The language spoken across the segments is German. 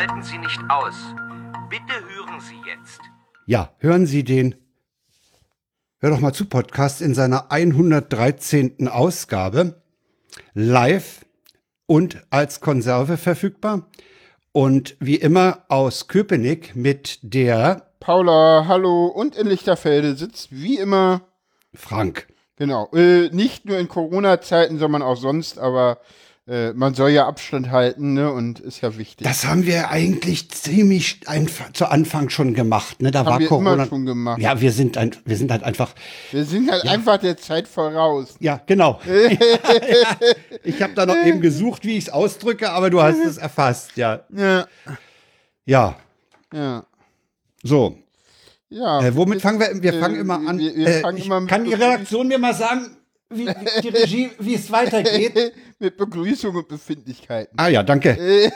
schalten Sie nicht aus. Bitte hören Sie jetzt. Ja, hören Sie den Hör doch mal zu Podcast in seiner 113. Ausgabe live und als Konserve verfügbar. Und wie immer aus Köpenick mit der Paula, hallo und in Lichterfelde sitzt wie immer Frank. Genau, äh, nicht nur in Corona-Zeiten, sondern auch sonst, aber äh, man soll ja Abstand halten, ne? Und ist ja wichtig. Das haben wir eigentlich ziemlich einfach zu Anfang schon gemacht, ne? Da Haben war wir Corona. immer schon gemacht. Ja, wir sind ein, wir sind halt einfach. Wir sind halt einfach der Zeit voraus. Ja, genau. ich habe da noch eben gesucht, wie ich es ausdrücke, aber du hast es erfasst, ja. Ja, Ja, ja. so. Ja. Äh, womit fangen wir? Wir Äh, fangen immer an. wir- wir äh, fangen ich, immer kann die Redaktion mir mal sagen, wie, wie die Regie, wie es weitergeht? Mit Begrüßung und Befindlichkeiten. Ah ja, danke.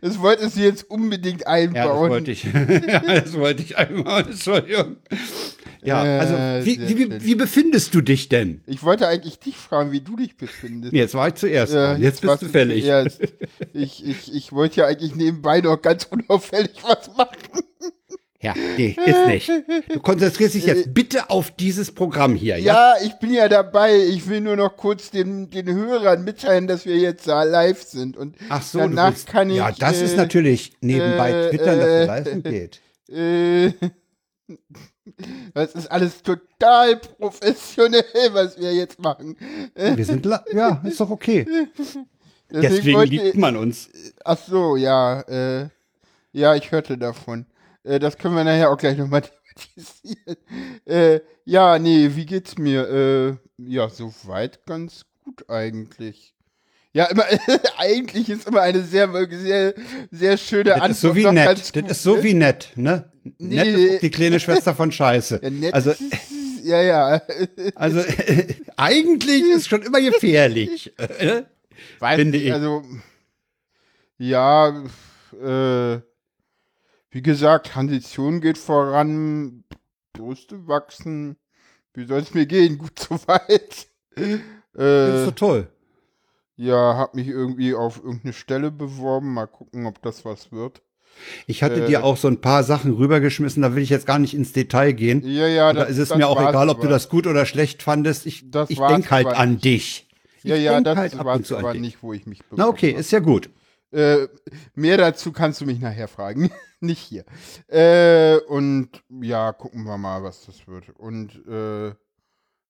Das wolltest du jetzt unbedingt Ja, das einbauen. wollte ich. ja, das wollte ich einmal. Entschuldigung. Ja, also wie, wie, wie, befindest du dich denn? Ich wollte eigentlich dich fragen, wie du dich befindest. Jetzt war ich zuerst. Ja, dran. jetzt bist warst du fällig. zuerst. Ich, ich, ich wollte ja eigentlich nebenbei noch ganz unauffällig was machen. Ja, nee, ist nicht. Du konzentrierst dich jetzt bitte auf dieses Programm hier, ja? Ja, ich bin ja dabei. Ich will nur noch kurz den, den Hörern mitteilen, dass wir jetzt da live sind. Und Ach so, danach willst, kann ich. ja, das äh, ist natürlich nebenbei äh, twittern, dass äh, es live geht. Äh, das ist alles total professionell, was wir jetzt machen. Wir sind, ja, ist doch okay. Deswegen Deswegen wollte- liebt man uns. Ach so, ja, äh, ja, ich hörte davon. Äh, das können wir nachher auch gleich nochmal thematisieren. Äh, ja, nee, wie geht's mir? Äh, ja, soweit ganz gut eigentlich. Ja, immer, eigentlich ist immer eine sehr, sehr, sehr schöne Das ist so wie nett. Das ist so ne? wie nett, ne? Nee. Nett ist die kleine Schwester von Scheiße. Ja, Also, ist, ja, ja. also eigentlich ist schon immer gefährlich. äh? Weiß Finde ich. Also, ja, äh, wie gesagt, Transition geht voran, Brüste wachsen. Wie soll es mir gehen? Gut soweit. Das ist Äh, so toll. ja, hab mich irgendwie auf irgendeine Stelle beworben. Mal gucken, ob das was wird. Ich hatte äh, dir auch so ein paar Sachen rübergeschmissen, da will ich jetzt gar nicht ins Detail gehen. Ja, ja, da ist es mir auch egal, ob du das gut oder schlecht fandest. Ich, Das ich denke halt an dich. Ja, Ich ja, denk das halt war aber nicht, wo ich mich Na okay, beworben ist ja gut. Äh, mehr dazu kannst du mich nachher fragen. Nicht hier. Äh, und ja, gucken wir mal, was das wird. Und äh,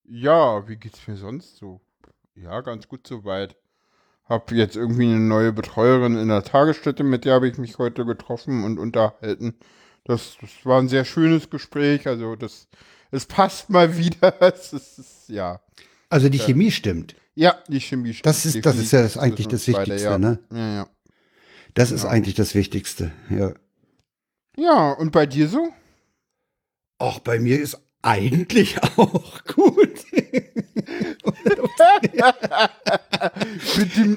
ja, wie geht's mir sonst so? Ja, ganz gut soweit. Hab jetzt irgendwie eine neue Betreuerin in der Tagesstätte, mit der habe ich mich heute getroffen und unterhalten. Das, das war ein sehr schönes Gespräch. Also das, es passt mal wieder. Es ist, es- ja. Also die Chemie stimmt. Ja, die Chemie stimmt Das ist, das ist ja das eigentlich das Wichtigste, ja. ne? Ja, ja. Das ist eigentlich das Wichtigste, ja. Ja, und bei dir so? Auch bei mir ist eigentlich auch gut.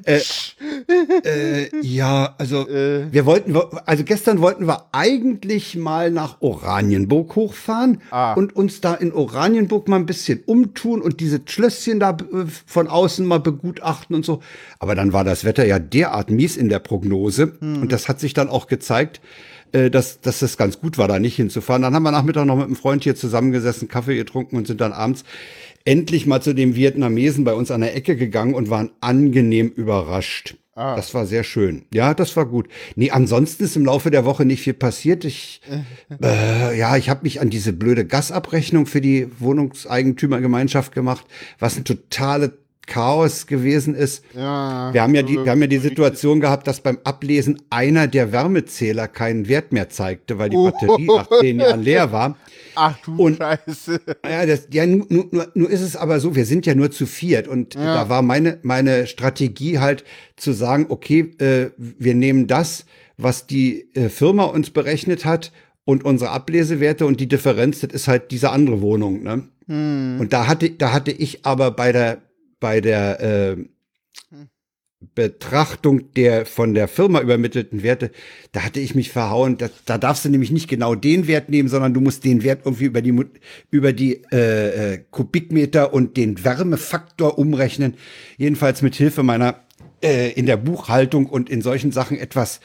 Äh, äh, ja, also Äh. wir wollten, also gestern wollten wir eigentlich mal nach Oranienburg hochfahren Ah. und uns da in Oranienburg mal ein bisschen umtun und diese Schlösschen da äh, von außen mal begutachten und so. Aber dann war das Wetter ja derart mies in der Prognose Hm. und das hat sich dann auch gezeigt, äh, dass, dass es ganz gut war, da nicht hinzufahren. Dann haben wir Nachmittag noch mit einem Freund hier zusammengesessen, Kaffee getrunken und sind dann abends endlich mal zu dem Vietnamesen bei uns an der Ecke gegangen und waren angenehm überrascht. Ah. Das war sehr schön. Ja, das war gut. Nee, ansonsten ist im Laufe der Woche nicht viel passiert. Ich, äh, ja, ich habe mich an diese blöde Gasabrechnung für die Wohnungseigentümergemeinschaft gemacht, was ein totale Chaos gewesen ist. Ja, Wir haben ja die, wir haben ja die Situation gehabt, dass beim Ablesen einer der Wärmezähler keinen Wert mehr zeigte, weil die Oh. Batterie nach zehn Jahren leer war. Ach du Und- Scheiße. Ja, das, ja nur, nur, nur ist es aber so, wir sind ja nur zu viert und Ja. da war meine, meine Strategie halt zu sagen, okay, äh, wir nehmen das, was die äh, Firma uns berechnet hat und unsere Ablesewerte und die Differenz, das ist halt diese andere Wohnung. Ne? Und da hatte, da hatte ich aber bei der, bei der äh, Betrachtung der von der Firma übermittelten Werte, da hatte ich mich verhauen. Da, da darfst du nämlich nicht genau den Wert nehmen, sondern du musst den Wert irgendwie über die über die äh, äh, Kubikmeter und den Wärmefaktor umrechnen. Jedenfalls mit Hilfe meiner äh, in der Buchhaltung und in solchen Sachen etwas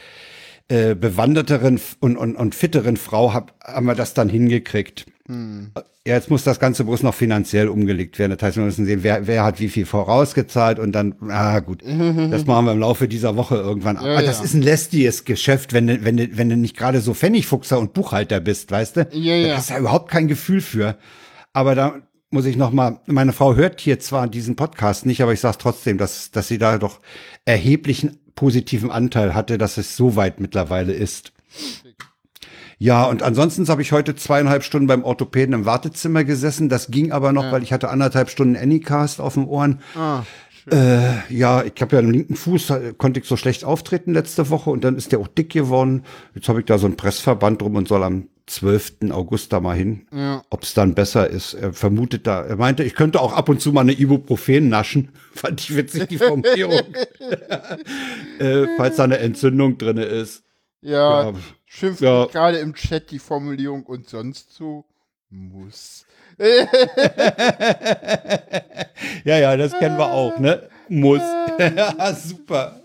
äh, bewanderteren und, und, und fitteren Frau hab, haben wir das dann hingekriegt. Hm. Ja, jetzt muss das Ganze bloß noch finanziell umgelegt werden. Das heißt, wir müssen sehen, wer, wer hat wie viel vorausgezahlt und dann, ah gut, das machen wir im Laufe dieser Woche irgendwann. Ja, das ja. ist ein lästiges Geschäft, wenn du, wenn du, wenn du nicht gerade so Pfennigfuchser und Buchhalter bist, weißt du? Ja, ja. Da hast du ja überhaupt kein Gefühl für. Aber da muss ich noch mal, meine Frau hört hier zwar diesen Podcast nicht, aber ich sage trotzdem, dass, dass sie da doch erheblichen positiven Anteil hatte, dass es so weit mittlerweile ist. Ja, und ansonsten habe ich heute zweieinhalb Stunden beim Orthopäden im Wartezimmer gesessen. Das ging aber noch, ja. weil ich hatte anderthalb Stunden Anycast auf den Ohren. Ah, äh, ja, ich habe ja einen linken Fuß, konnte ich so schlecht auftreten letzte Woche und dann ist der auch dick geworden. Jetzt habe ich da so einen Pressverband drum und soll am 12. August da mal hin, ja. ob es dann besser ist. Er vermutet da, er meinte, ich könnte auch ab und zu mal eine Ibuprofen naschen. Fand ich witzig, die Formulierung. äh, falls da eine Entzündung drin ist. Ja, ja. Schimpft ja. gerade im Chat die Formulierung und sonst so muss. ja, ja, das kennen wir auch, ne? Muss. Super.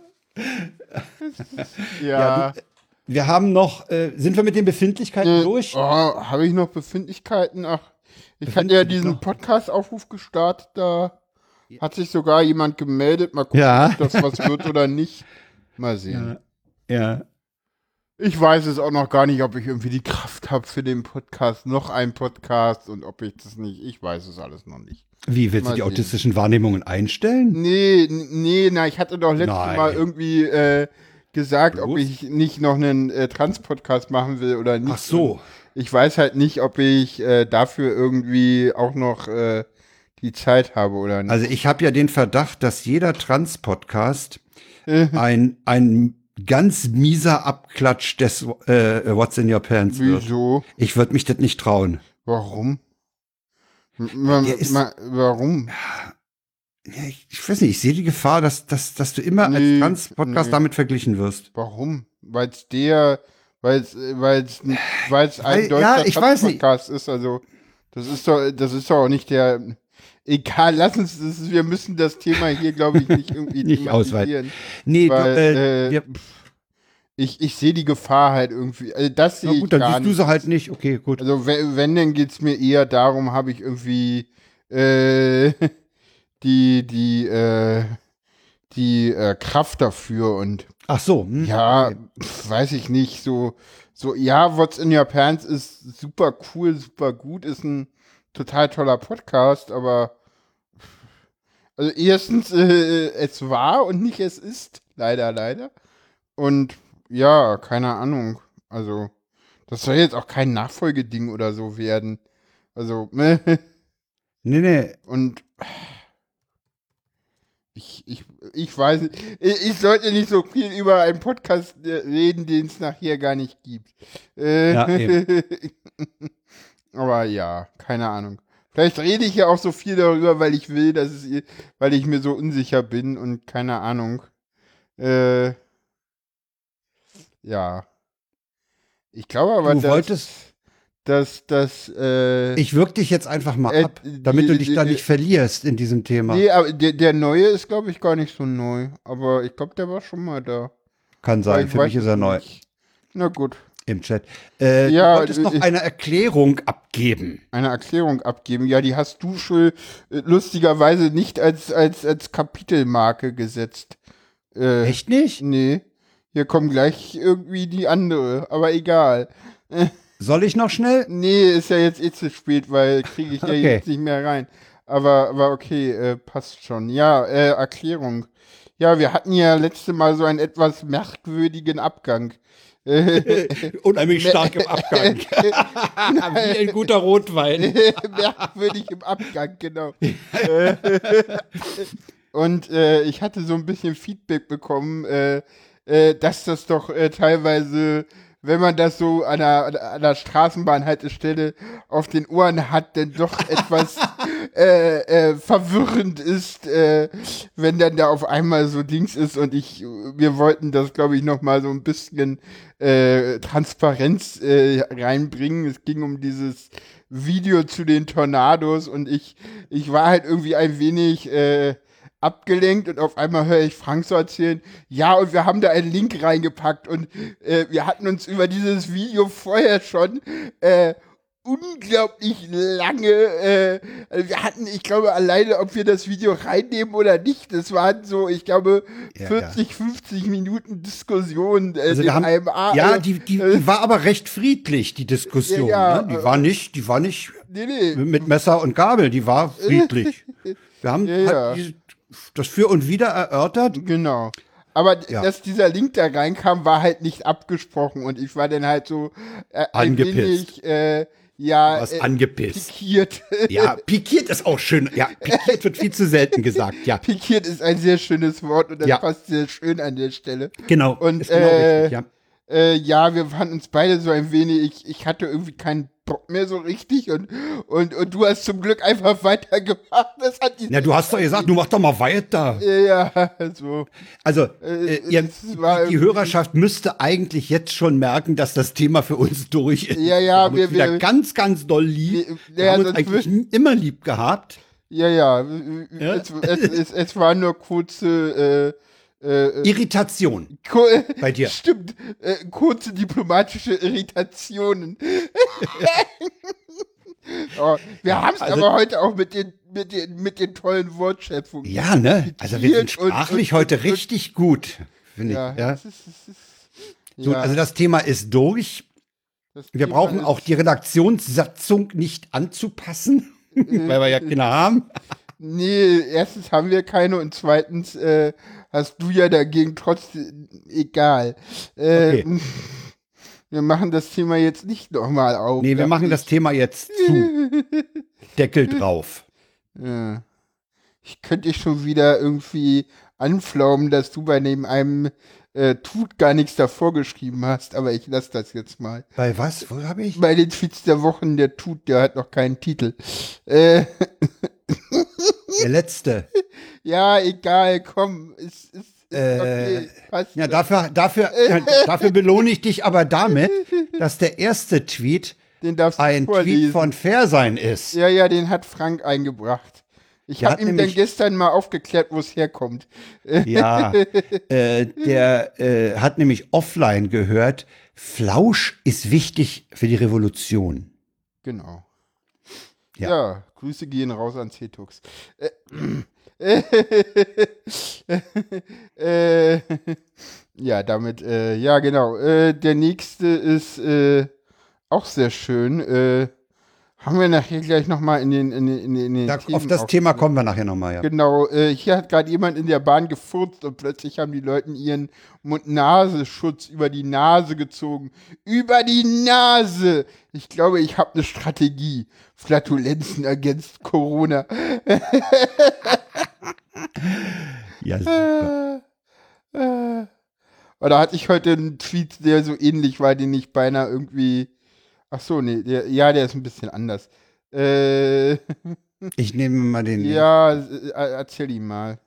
ja. ja du, wir haben noch, äh, sind wir mit den Befindlichkeiten äh, durch? Oh, habe ich noch Befindlichkeiten? Ach, ich hatte ja diesen Podcast-Aufruf gestartet, da hat sich sogar jemand gemeldet. Mal gucken, ja. ob das was wird oder nicht. Mal sehen. Ja. ja. Ich weiß es auch noch gar nicht, ob ich irgendwie die Kraft habe für den Podcast, noch einen Podcast und ob ich das nicht, ich weiß es alles noch nicht. Wie, willst Mal du die sehen. autistischen Wahrnehmungen einstellen? Nee, nee, na, ich hatte doch letztes Nein. Mal irgendwie äh, gesagt, Los? ob ich nicht noch einen äh, Trans-Podcast machen will oder nicht. Ach so. ich weiß halt nicht, ob ich äh, dafür irgendwie auch noch äh, die Zeit habe oder nicht. Also ich habe ja den Verdacht, dass jeder Trans-Podcast ein, ein ganz mieser Abklatsch des äh, What's in Your Pants wird. Wieso? Ich würde mich das nicht trauen. Warum? Ma, ma, warum? Ja, ich, ich, weiß nicht, ich sehe die Gefahr, dass, dass, dass du immer nee, als Trans-Podcast nee. damit verglichen wirst. Warum? Weil es der, weil es weil's, weil's ein deutscher ja, Podcast ist, also das ist doch, das ist doch auch nicht der, Egal, lass uns, das, wir müssen das Thema hier, glaube ich, nicht irgendwie nicht ausweiten. Nee, weil, äh, äh, ich, ich sehe die Gefahr halt irgendwie. Also das sehe ich gut, dann siehst du sie halt nicht. Okay, gut. Also wenn, wenn dann geht es mir eher darum, habe ich irgendwie äh, die, die, äh, die äh, Kraft dafür und Ach so. Hm, ja, okay. weiß ich nicht. So, so, ja, What's in Your Pants ist super cool, super gut, ist ein total toller Podcast, aber also erstens, äh, es war und nicht es ist. Leider, leider. Und ja, keine Ahnung. Also, das soll jetzt auch kein Nachfolgeding oder so werden. Also, nee, nee. Und ich, ich, ich weiß nicht, ich, ich sollte nicht so viel über einen Podcast äh, reden, den es nachher gar nicht gibt. Äh, ja, Aber ja, keine Ahnung. Vielleicht rede ich ja auch so viel darüber, weil ich will, dass es, weil ich mir so unsicher bin und keine Ahnung. Äh, ja. Ich glaube aber, du dass, wolltest, dass, dass äh, Ich wirke dich jetzt einfach mal äh, ab, damit die, du dich die, da nicht verlierst in diesem Thema. Nee, aber der, der neue ist, glaube ich, gar nicht so neu. Aber ich glaube, der war schon mal da. Kann sein, für mich ist er neu. Na gut im Chat. Äh, ja, du wolltest noch eine Erklärung abgeben. Eine Erklärung abgeben. Ja, die hast du schon äh, lustigerweise nicht als, als, als Kapitelmarke gesetzt. Äh, Echt nicht? Nee. Hier kommt gleich irgendwie die andere, aber egal. Soll ich noch schnell? Nee, ist ja jetzt eh zu spät, weil kriege ich ja okay. jetzt nicht mehr rein. Aber, aber okay, äh, passt schon. Ja, äh, Erklärung. Ja, wir hatten ja letzte Mal so einen etwas merkwürdigen Abgang. Unheimlich stark im Abgang. Wie ein guter Rotwein. Merkwürdig im Abgang, genau. Und äh, ich hatte so ein bisschen Feedback bekommen, äh, äh, dass das doch äh, teilweise wenn man das so an der, an der Straßenbahnhaltestelle auf den Ohren hat, denn doch etwas äh, äh, verwirrend ist, äh, wenn dann da auf einmal so Dings ist und ich, wir wollten das, glaube ich, noch mal so ein bisschen äh, Transparenz äh, reinbringen. Es ging um dieses Video zu den Tornados und ich, ich war halt irgendwie ein wenig äh, abgelenkt und auf einmal höre ich Frank so erzählen, ja, und wir haben da einen Link reingepackt und äh, wir hatten uns über dieses Video vorher schon äh, unglaublich lange, äh, also wir hatten, ich glaube, alleine, ob wir das Video reinnehmen oder nicht, das waren so, ich glaube, Ja, 40, 50 Minuten Diskussion äh, Also wir haben, in einem A ja, äh, die, die, äh, die war aber recht friedlich, die Diskussion. Ja, ja, ne? Die äh, war nicht, die war nicht nee, nee. mit Messer und Gabel, die war friedlich. Wir haben Ja, ja. halt die, das für und wieder erörtert. Genau. Aber Ja. dass dieser Link da reinkam, war halt nicht abgesprochen und ich war dann halt so äh, ein Angepisst. wenig, äh, ja, Was äh, angepisst. pikiert. Ja, pikiert ist auch schön. Ja, pikiert wird viel zu selten gesagt. Ja, pikiert ist ein sehr schönes Wort und das Ja. passt sehr schön an der Stelle. genau. Und, genau äh, richtig, ja. Äh, ja, wir fanden uns beide so ein wenig, ich, ich hatte irgendwie keinen Bock mehr so richtig und, und, und du hast zum Glück einfach weitergemacht. Das hat die, Ja, du hast doch gesagt, du mach doch mal weiter. ja, so. Also, Äh, äh, ihr, es war die, Hörerschaft müsste eigentlich jetzt schon merken, dass das Thema für uns durch ist. Ja, ja, haben wir- uns wieder wir- ganz, ganz doll lieb. Wir- Wir, ja, haben uns eigentlich immer lieb gehabt. Ja, ja. Ja? Es, es, es, es war nur kurze, äh, äh, Irritation Ko bei dir. Stimmt, äh, kurze diplomatische Irritationen. oh, wir haben es also- aber heute auch mit den, mit den, mit den tollen Wortschöpfungen. Ja, ne? Also wir sind Und- und- sprachlich und- heute und- richtig gut, finde ja, ich. Ja. das ist, das ist, So, ja, Also das Thema ist durch. das Wir Thema brauchen auch die Redaktionssatzung nicht anzupassen, weil wir ja keine haben. Nee, erstens haben wir keine und zweitens äh, hast du ja dagegen trotzdem, egal. Äh, Okay. Wir machen das Thema jetzt nicht nochmal auf. Nee, wir machen das ich. Thema jetzt zu. Deckel drauf. Ja. Ich könnte dich schon wieder irgendwie anflaumen, dass du bei dem einem äh, Tut gar nichts davor geschrieben hast, aber ich lasse das jetzt mal. Bei was? Wo habe ich? Bei den Tweets der Wochen, der Tut, der hat noch keinen Titel. Äh, Der letzte. ja, egal, komm, ist, ist, ist Äh, okay, passt. Ja, dafür, dafür, dafür belohne ich dich aber damit, dass der erste Tweet ein vorlesen. Tweet von Fairsein ist. Ja, ja, den hat Frank eingebracht. Ich habe ihm dann gestern mal aufgeklärt, wo es herkommt. Ja, äh, der äh, hat nämlich offline gehört, Flausch ist wichtig für die Revolution. Genau. Ja. Ja, Grüße gehen raus an Cetux. Äh, äh, ja, damit, äh, ja, genau. Äh, der nächste ist äh, auch sehr schön. Äh, haben wir nachher gleich nochmal in den, in den, in den, in den Da, auf das Thema kommen wir nachher nochmal, ja. Genau, äh, hier hat gerade jemand in der Bahn gefurzt und plötzlich haben die Leute ihren Mund-Nasenschutz über die Nase gezogen. Über die Nase! Ich glaube, ich habe eine Strategie. Flatulenzen ergänzt Corona. Ja, super. Äh, äh. Oder hatte ich heute einen Tweet, der so ähnlich war, den ich beinahe irgendwie. Ach so, nee, der, ja, der ist ein bisschen anders. Äh, Ich nehme mal den. ja, äh, erzähl ihm mal.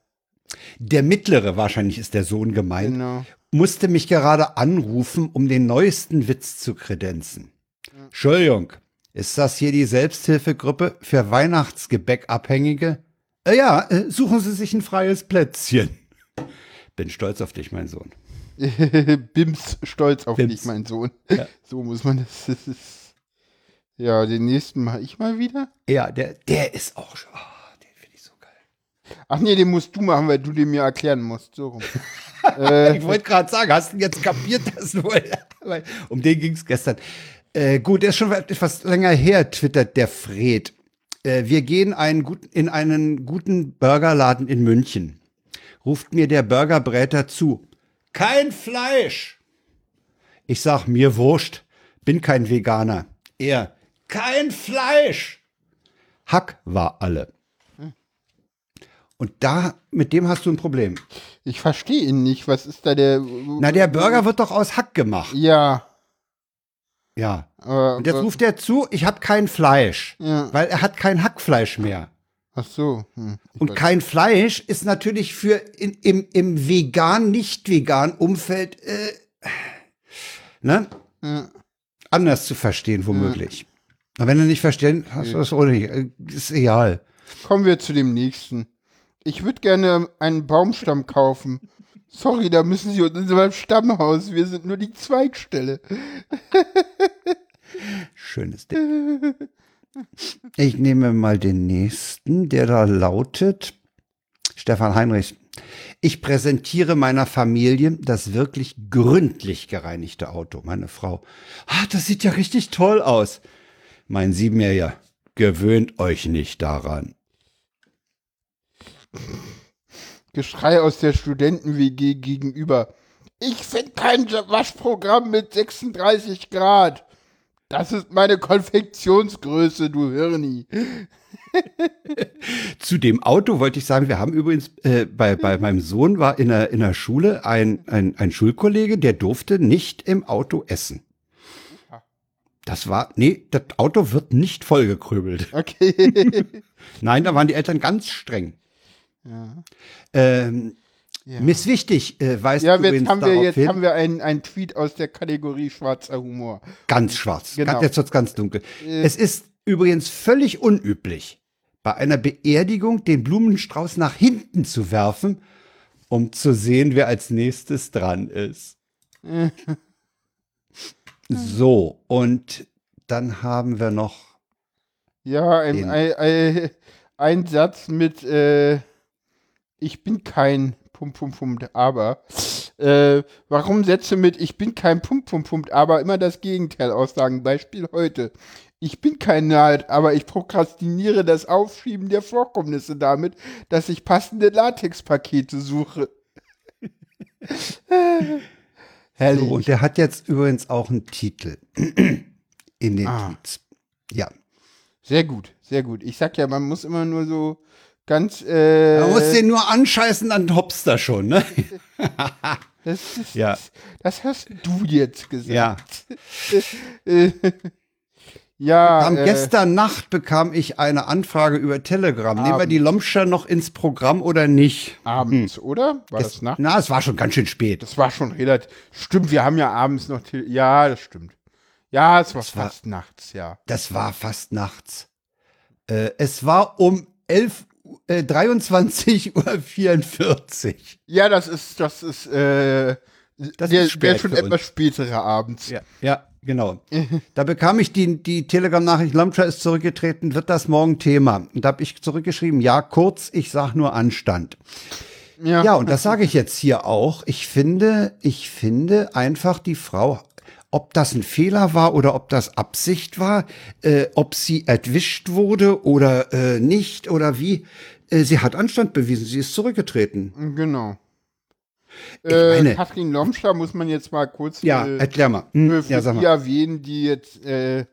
Der mittlere, wahrscheinlich ist der Sohn gemeint, Genau. musste mich gerade anrufen, um den neuesten Witz zu kredenzen. Entschuldigung, ist das hier die Selbsthilfegruppe für Weihnachtsgebäckabhängige? Äh, ja, äh, suchen Sie sich ein freies Plätzchen. Bin stolz auf dich, mein Sohn. Bims stolz auf Bims. dich, mein Sohn. Ja. So muss man das. das ist, ja, den nächsten mache ich mal wieder. Ja, der, der ist auch schon. Oh, den finde ich so geil. Ach nee, den musst du machen, weil du den mir erklären musst. So rum. äh, Ich wollte gerade sagen, hast du jetzt kapiert, dass wohl? Um den ging es gestern. Äh, gut, der ist schon etwas länger her, twittert der Fred. Äh, wir gehen einen guten, in einen guten Burgerladen in München. Ruft mir der Burgerbräter zu. Kein Fleisch! Ich sag, mir wurscht, bin kein Veganer. Er, kein Fleisch! Hack war alle. Und da, mit dem hast du ein Problem. ich verstehe ihn nicht. Was ist da der. Na, der Burger wird doch aus Hack gemacht. Ja. Ja. Aber, Und jetzt aber- ruft er zu, ich habe kein Fleisch, Ja. weil er hat kein Hackfleisch mehr. Ach so. Hm, Und kein Fleisch ist natürlich für in, im, im vegan, nicht vegan Umfeld äh, ne? Ja. anders zu verstehen, womöglich. Aber wenn du nicht verstehen, hast du das nicht. Äh, Ist egal. Kommen wir zu dem nächsten. Ich würde gerne einen Baumstamm kaufen. Sorry, da müssen Sie in unserem Stammhaus. Wir sind nur die Zweigstelle. Schönes Ding. Ich nehme mal den nächsten, der da lautet Stefan Heinrich. Ich präsentiere meiner Familie das wirklich gründlich gereinigte Auto. Meine Frau. Ah, das sieht ja richtig toll aus. Mein Siebenjähriger. Gewöhnt euch nicht daran. Geschrei aus der Studenten-WG gegenüber. Ich finde kein Waschprogramm mit 36 Grad. Das ist meine Konfektionsgröße, du Hirni. Zu dem Auto wollte ich sagen, wir haben übrigens äh, bei, bei meinem Sohn war in der, in der Schule ein, ein, ein Schulkollege, der durfte nicht im Auto essen. Das war, nee, das Auto wird nicht vollgekrübelt. Okay. Nein, da waren die Eltern ganz streng. Ja. Ähm, Ja. Miss Wichtig äh, weist Ja, übrigens jetzt haben wir, jetzt hin, haben wir einen, einen Tweet aus der Kategorie schwarzer Humor. ganz schwarz. Genau. Ganz, jetzt wird's ganz dunkel. Äh. Es ist übrigens völlig unüblich, bei einer Beerdigung den Blumenstrauß nach hinten zu werfen, um zu sehen, wer als nächstes dran ist. so, und dann haben wir noch Ja, ein, ein, ein, ein Satz mit äh, Ich bin kein Pump, Pump, Pump, aber. Äh, warum Sätze mit Ich bin kein Pump, Pump, Pump, aber immer das Gegenteil aussagen? Beispiel heute. Ich bin kein Nerd, aber ich prokrastiniere das Aufschieben der Vorkommnisse damit, dass ich passende Latexpakete suche. Herrlich. So, und der hat jetzt übrigens auch einen Titel in den Ah. Tweets. Ja. Sehr gut, sehr gut. Ich sag ja, man muss immer nur so ganz. Äh, Man muss den nur anscheißen, dann hops da schon, ne? das, ist, Ja. das hast du jetzt gesagt. Ja. Ja. Am äh, gestern Nacht bekam ich eine Anfrage über Telegram. Nehmen wir Abends. die Lomscher noch ins Programm oder nicht? abends, oder? War das Es, nachts? na, es war schon ganz schön spät. Das war schon relativ. Stimmt, wir haben ja abends noch. Tele ja, das stimmt. Ja, es war Das war- fast nachts, ja. Das war fast nachts. Äh, es war um 11, äh, 23.44 Uhr. Ja, das ist, das ist, äh, Das der, ist spät der schon etwas spätere abends. Ja, ja, genau. da bekam ich die, die Telegram-Nachricht, Lomscher ist zurückgetreten, wird das morgen Thema? Und da habe ich zurückgeschrieben, ja, kurz, ich sag nur Anstand. Ja, und das sage ich jetzt hier auch. Ich finde, ich finde einfach die Frau, ob das ein Fehler war oder ob das Absicht war, äh, ob sie erwischt wurde oder äh, nicht oder wie, äh, sie hat Anstand bewiesen, sie ist zurückgetreten. Genau. Ich Äh, meine- Katrin Lomscher muss man jetzt mal kurz Ja, äh, erklär mal. Hm, für, für ja, sag die mal. erwähnen, die jetzt äh,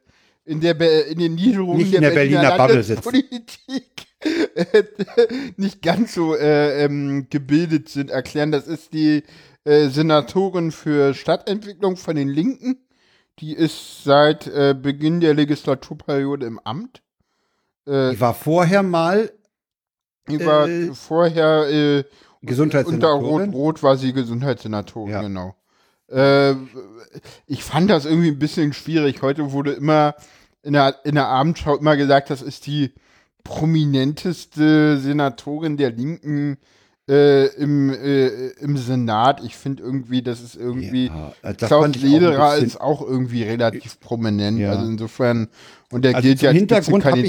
in, der Be in den Niederungen Nicht in der Berliner Bubble sitzen. Landespolitik äh, nicht ganz so äh, ähm, gebildet sind, erklären. Das ist die äh, Senatorin für Stadtentwicklung von den Linken. Die ist seit äh, Beginn der Legislaturperiode im Amt. Äh, Die war vorher mal die war äh, vorher äh, unter Gesundheitssenatorin. Rot-Rot war sie Gesundheitssenatorin, Ja. genau. Ich fand das irgendwie ein bisschen schwierig. Heute wurde immer in der, in der Abendschau immer gesagt, das ist die prominenteste Senatorin der Linken äh, im, äh, im Senat. Ich finde irgendwie, das ist irgendwie. Ja, äh, das Klaus Lederer ist auch irgendwie relativ prominent. Ja. Also insofern, und der Also gilt ja als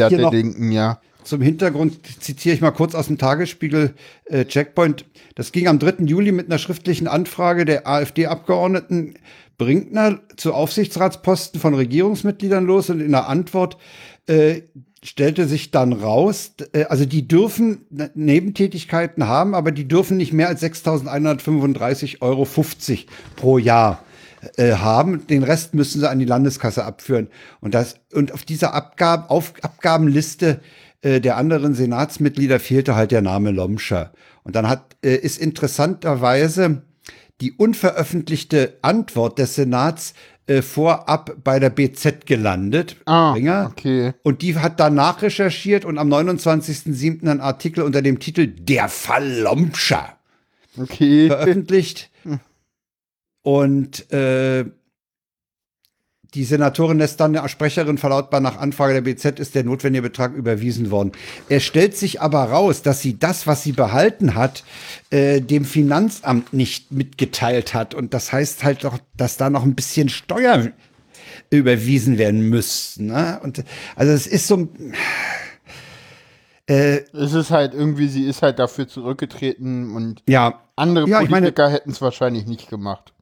hier der Linken, ja. Zum Hintergrund zitiere ich mal kurz aus dem Tagesspiegel äh, Checkpoint. Das ging am 3. Juli mit einer schriftlichen Anfrage der AfD-Abgeordneten Brinkner zu Aufsichtsratsposten von Regierungsmitgliedern los und in der Antwort äh, stellte sich dann raus, äh, also die dürfen ne- Nebentätigkeiten haben, aber die dürfen nicht mehr als 6.135,50 Euro pro Jahr äh, haben. Den Rest müssen sie an die Landeskasse abführen. Und das und auf dieser Abgaben, auf Abgabenliste der anderen Senatsmitglieder fehlte halt der Name Lomscher. Und dann hat ist interessanterweise die unveröffentlichte Antwort des Senats äh, vorab bei der BZ gelandet. Ah, Springer. okay. Und die hat danach recherchiert und am 29.07. einen Artikel unter dem Titel Der Fall Lomscher Okay. veröffentlicht. Und äh, die Senatorin lässt dann der Sprecherin verlautbaren, nach Anfrage der BZ ist der notwendige Betrag überwiesen worden. Es stellt sich aber raus, dass sie das, was sie behalten hat, äh, dem Finanzamt nicht mitgeteilt hat. Und das heißt halt doch, dass da noch ein bisschen Steuer überwiesen werden müssten. Ne? Und also es ist so. Äh, es ist halt irgendwie, sie ist halt dafür zurückgetreten und ja, andere ja, Politiker hätten es wahrscheinlich nicht gemacht.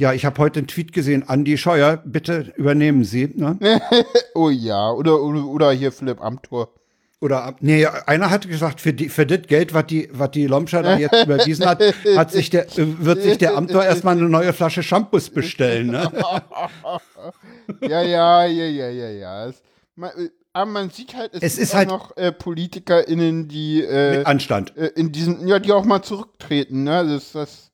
Ja, ich habe heute einen Tweet gesehen, Andi Scheuer, bitte übernehmen Sie. Ne? oh ja, oder, oder, oder hier Philipp Amthor. Oder, nee, einer hat gesagt, für, die, für das Geld, was die, was die Lomscher da jetzt überwiesen hat, hat sich der, wird sich der Amtor erstmal eine neue Flasche Shampoos bestellen. Ne? ja, ja, ja, ja, ja, ja. Man, aber man sieht halt, es, es ist halt noch äh, PolitikerInnen, die äh, mit Anstand. Äh, in diesem, ja, die auch mal zurücktreten, ne? Das, das,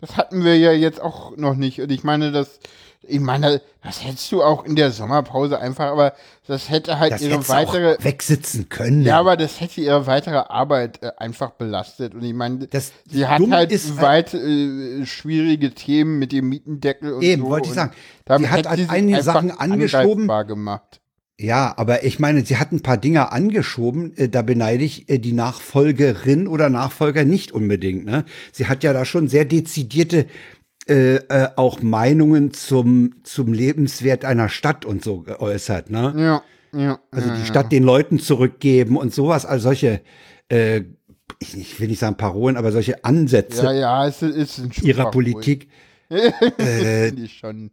das hatten wir ja jetzt auch noch nicht. Und ich meine, das, ich meine, das hättest du auch in der Sommerpause einfach, aber das hätte halt das ihre weitere. Auch wegsitzen können. Ja, aber das hätte ihre weitere Arbeit äh, einfach belastet. Und ich meine, das sie hat halt weit äh, schwierige Themen mit dem Mietendeckel und Eben, so. wollte ich sagen. Sie hat halt einige Sachen angeschoben. gemacht. Ja, aber ich meine, sie hat ein paar Dinge angeschoben, äh, da beneide ich äh, die Nachfolgerin oder Nachfolger nicht unbedingt. Ne? Sie hat ja da schon sehr dezidierte äh, äh, auch Meinungen zum, zum Lebenswert einer Stadt und so geäußert. Ne? Ja, ja. Also die Stadt den Leuten zurückgeben und sowas, also solche, äh, ich, ich will nicht sagen Parolen, aber solche Ansätze ja, ja, es ist ein ihrer Politik. äh, ich schon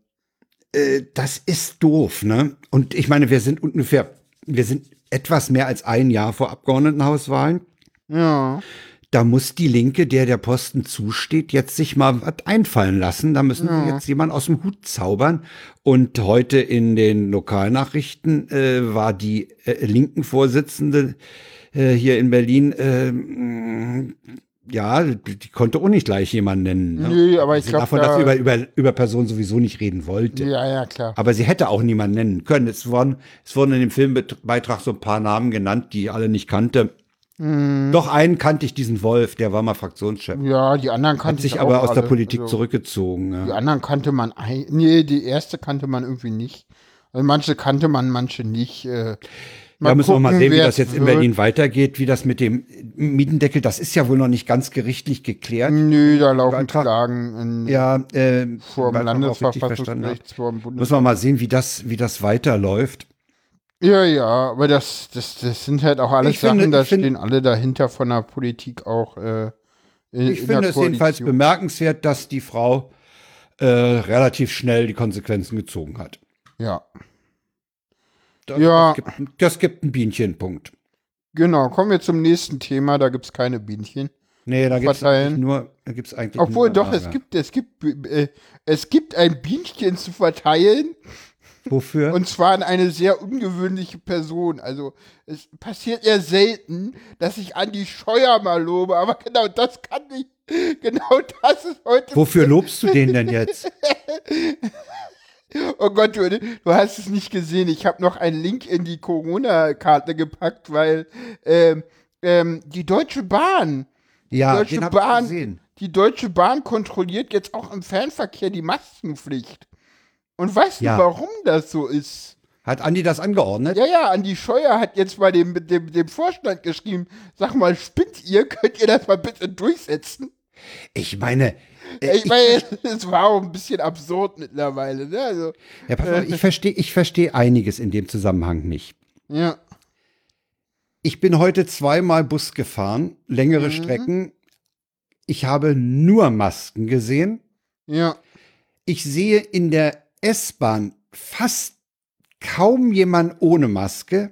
äh, das ist doof, ne? Und ich meine, wir sind ungefähr, wir sind etwas mehr als ein Jahr vor Abgeordnetenhauswahlen. Ja. Da muss die Linke, der der Posten zusteht, jetzt sich mal was einfallen lassen. Da müssen ja. jetzt jemand aus dem Hut zaubern. Und heute in den Lokalnachrichten äh, war die äh, linken Vorsitzende äh, hier in Berlin äh, ja, die, die, konnte auch nicht gleich jemanden nennen. Ne? Nee, aber ich glaube. Davon, da, dass sie über, über, über Personen sowieso nicht reden wollte. Ja, ja, klar. Aber sie hätte auch niemanden nennen können. Es wurden, es wurden in dem Filmbeitrag so ein paar Namen genannt, die ich alle nicht kannte. Mhm. Doch einen kannte ich, diesen Wolf, der war mal Fraktionschef. Ja, die anderen kannte Hat sich ich aber aus alle. der Politik also, zurückgezogen. Ja. Die anderen kannte man, ein, nee, die erste kannte man irgendwie nicht. Also manche kannte man, manche nicht. Äh, Mal ja, müssen wir mal sehen, wie das jetzt in Berlin weitergeht, wie das mit dem Mietendeckel, das ist ja wohl noch nicht ganz gerichtlich geklärt. Nö, da laufen Beitrag, Klagen in, ja, äh, vor dem Landesverfassungsgericht, vor dem Bundes Müssen wir mal sehen, wie das, wie das weiterläuft. Ja, ja, aber das, das, das sind halt auch alles Ich Sachen, finde- da stehen alle dahinter von der Politik auch. Äh, in, Ich in finde es jedenfalls bemerkenswert, dass die Frau äh, relativ schnell die Konsequenzen gezogen hat. Ja, Das, Ja. das, gibt, das gibt einen Bienchenpunkt. genau. Kommen wir zum nächsten Thema, da gibt es keine Bienchen. Nee, da gibt es nur, da gibt's eigentlich Obwohl, nur doch, es gibt, es gibt, äh, es gibt ein Bienchen zu verteilen. Wofür? Und zwar an eine sehr ungewöhnliche Person. Also es passiert ja selten, dass ich Andi Scheuer mal lobe, aber genau das kann ich. Genau das ist heute. Wofür lobst du den denn jetzt? Oh Gott, du, du hast es nicht gesehen. Ich habe noch einen Link in die Corona-Karte gepackt, weil ähm, ähm, die Deutsche Bahn, Ja, Deutsche den hab Bahn- die Deutsche Bahn kontrolliert jetzt auch im Fernverkehr die Maskenpflicht. Und weißt Ja. du, warum das so ist? Hat Andi das angeordnet? Ja, ja, Andi Scheuer hat jetzt bei dem, dem, dem Vorstand geschrieben, sag mal, spinnt ihr, könnt ihr das mal bitte durchsetzen? Ich meine, Ich meine, es war auch ein bisschen absurd mittlerweile, ne? Also, ja, pass auf, ich verstehe ich versteh einiges in dem Zusammenhang nicht. ja. Ich bin heute zweimal Bus gefahren, längere Mhm. Strecken. Ich habe nur Masken gesehen. Ja. Ich sehe in der S-Bahn fast kaum jemand ohne Maske,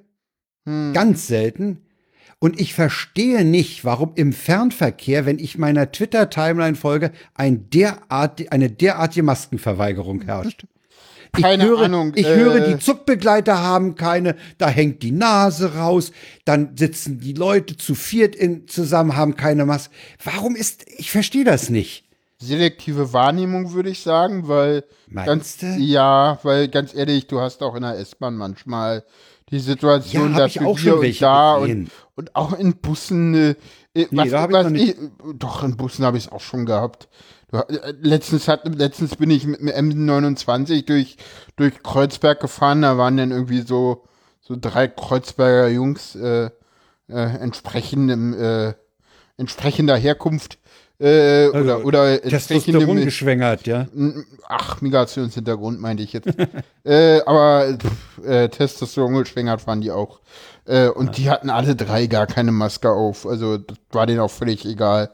Hm. ganz selten. Und ich verstehe nicht, warum im Fernverkehr, wenn ich meiner Twitter-Timeline folge, ein derart, eine derartige Maskenverweigerung herrscht. Ich Keine höre, Ahnung, Ich äh, höre, die Zugbegleiter haben keine, da hängt die Nase raus, dann sitzen die Leute zu viert in, zusammen, haben keine Maske. Warum ist, ich verstehe das nicht. Selektive Wahrnehmung, würde ich sagen, weil Meinst ganz, du? ja, weil ganz ehrlich, du hast auch in der S-Bahn manchmal die Situation, Ja, dass ich auch hier und da und, und auch in Bussen, äh, äh, was, da ich was noch nicht. ich, doch, in Bussen habe ich es auch schon gehabt. Äh, Letztens, hat, letztens bin ich mit dem M29 durch, durch Kreuzberg gefahren, da waren dann irgendwie so, so drei Kreuzberger Jungs äh, äh, entsprechendem, äh, entsprechender Herkunft äh, Also, oder, oder Testosteron entsprechendem geschwängert, ja. Ach, Migrationshintergrund meinte ich jetzt. äh, aber pff, äh, Testosteron geschwängert waren die auch. Äh, und die hatten alle drei gar keine Maske auf. Also das war denen auch völlig egal.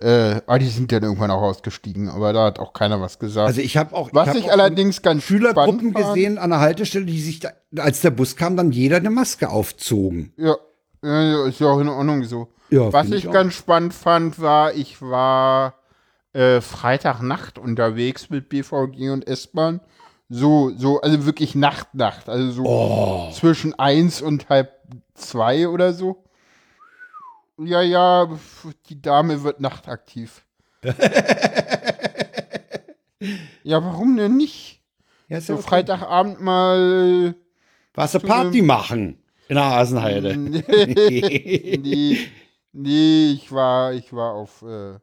Äh, aber die sind dann irgendwann auch ausgestiegen. Aber da hat auch keiner was gesagt. Also ich habe auch, was hab ich auch allerdings ganz Schülergruppen gesehen an der Haltestelle, die sich, da, als der Bus kam, dann jeder eine Maske aufzogen. Ja, ja, ja, ist ja auch in Ordnung so. Ja, Was ich ich ganz spannend fand, war, ich war äh, Freitagnacht unterwegs mit BVG und S-Bahn. So, so, also wirklich Nacht, Nacht. Also so Oh. zwischen eins und halb zwei oder so. Ja, ja, die Dame wird nachtaktiv. ja, warum denn nicht? Ja, So okay. Freitagabend mal. Warst du Party machen in der Hasenheide? nee, nee, ich war, ich war auf, äh,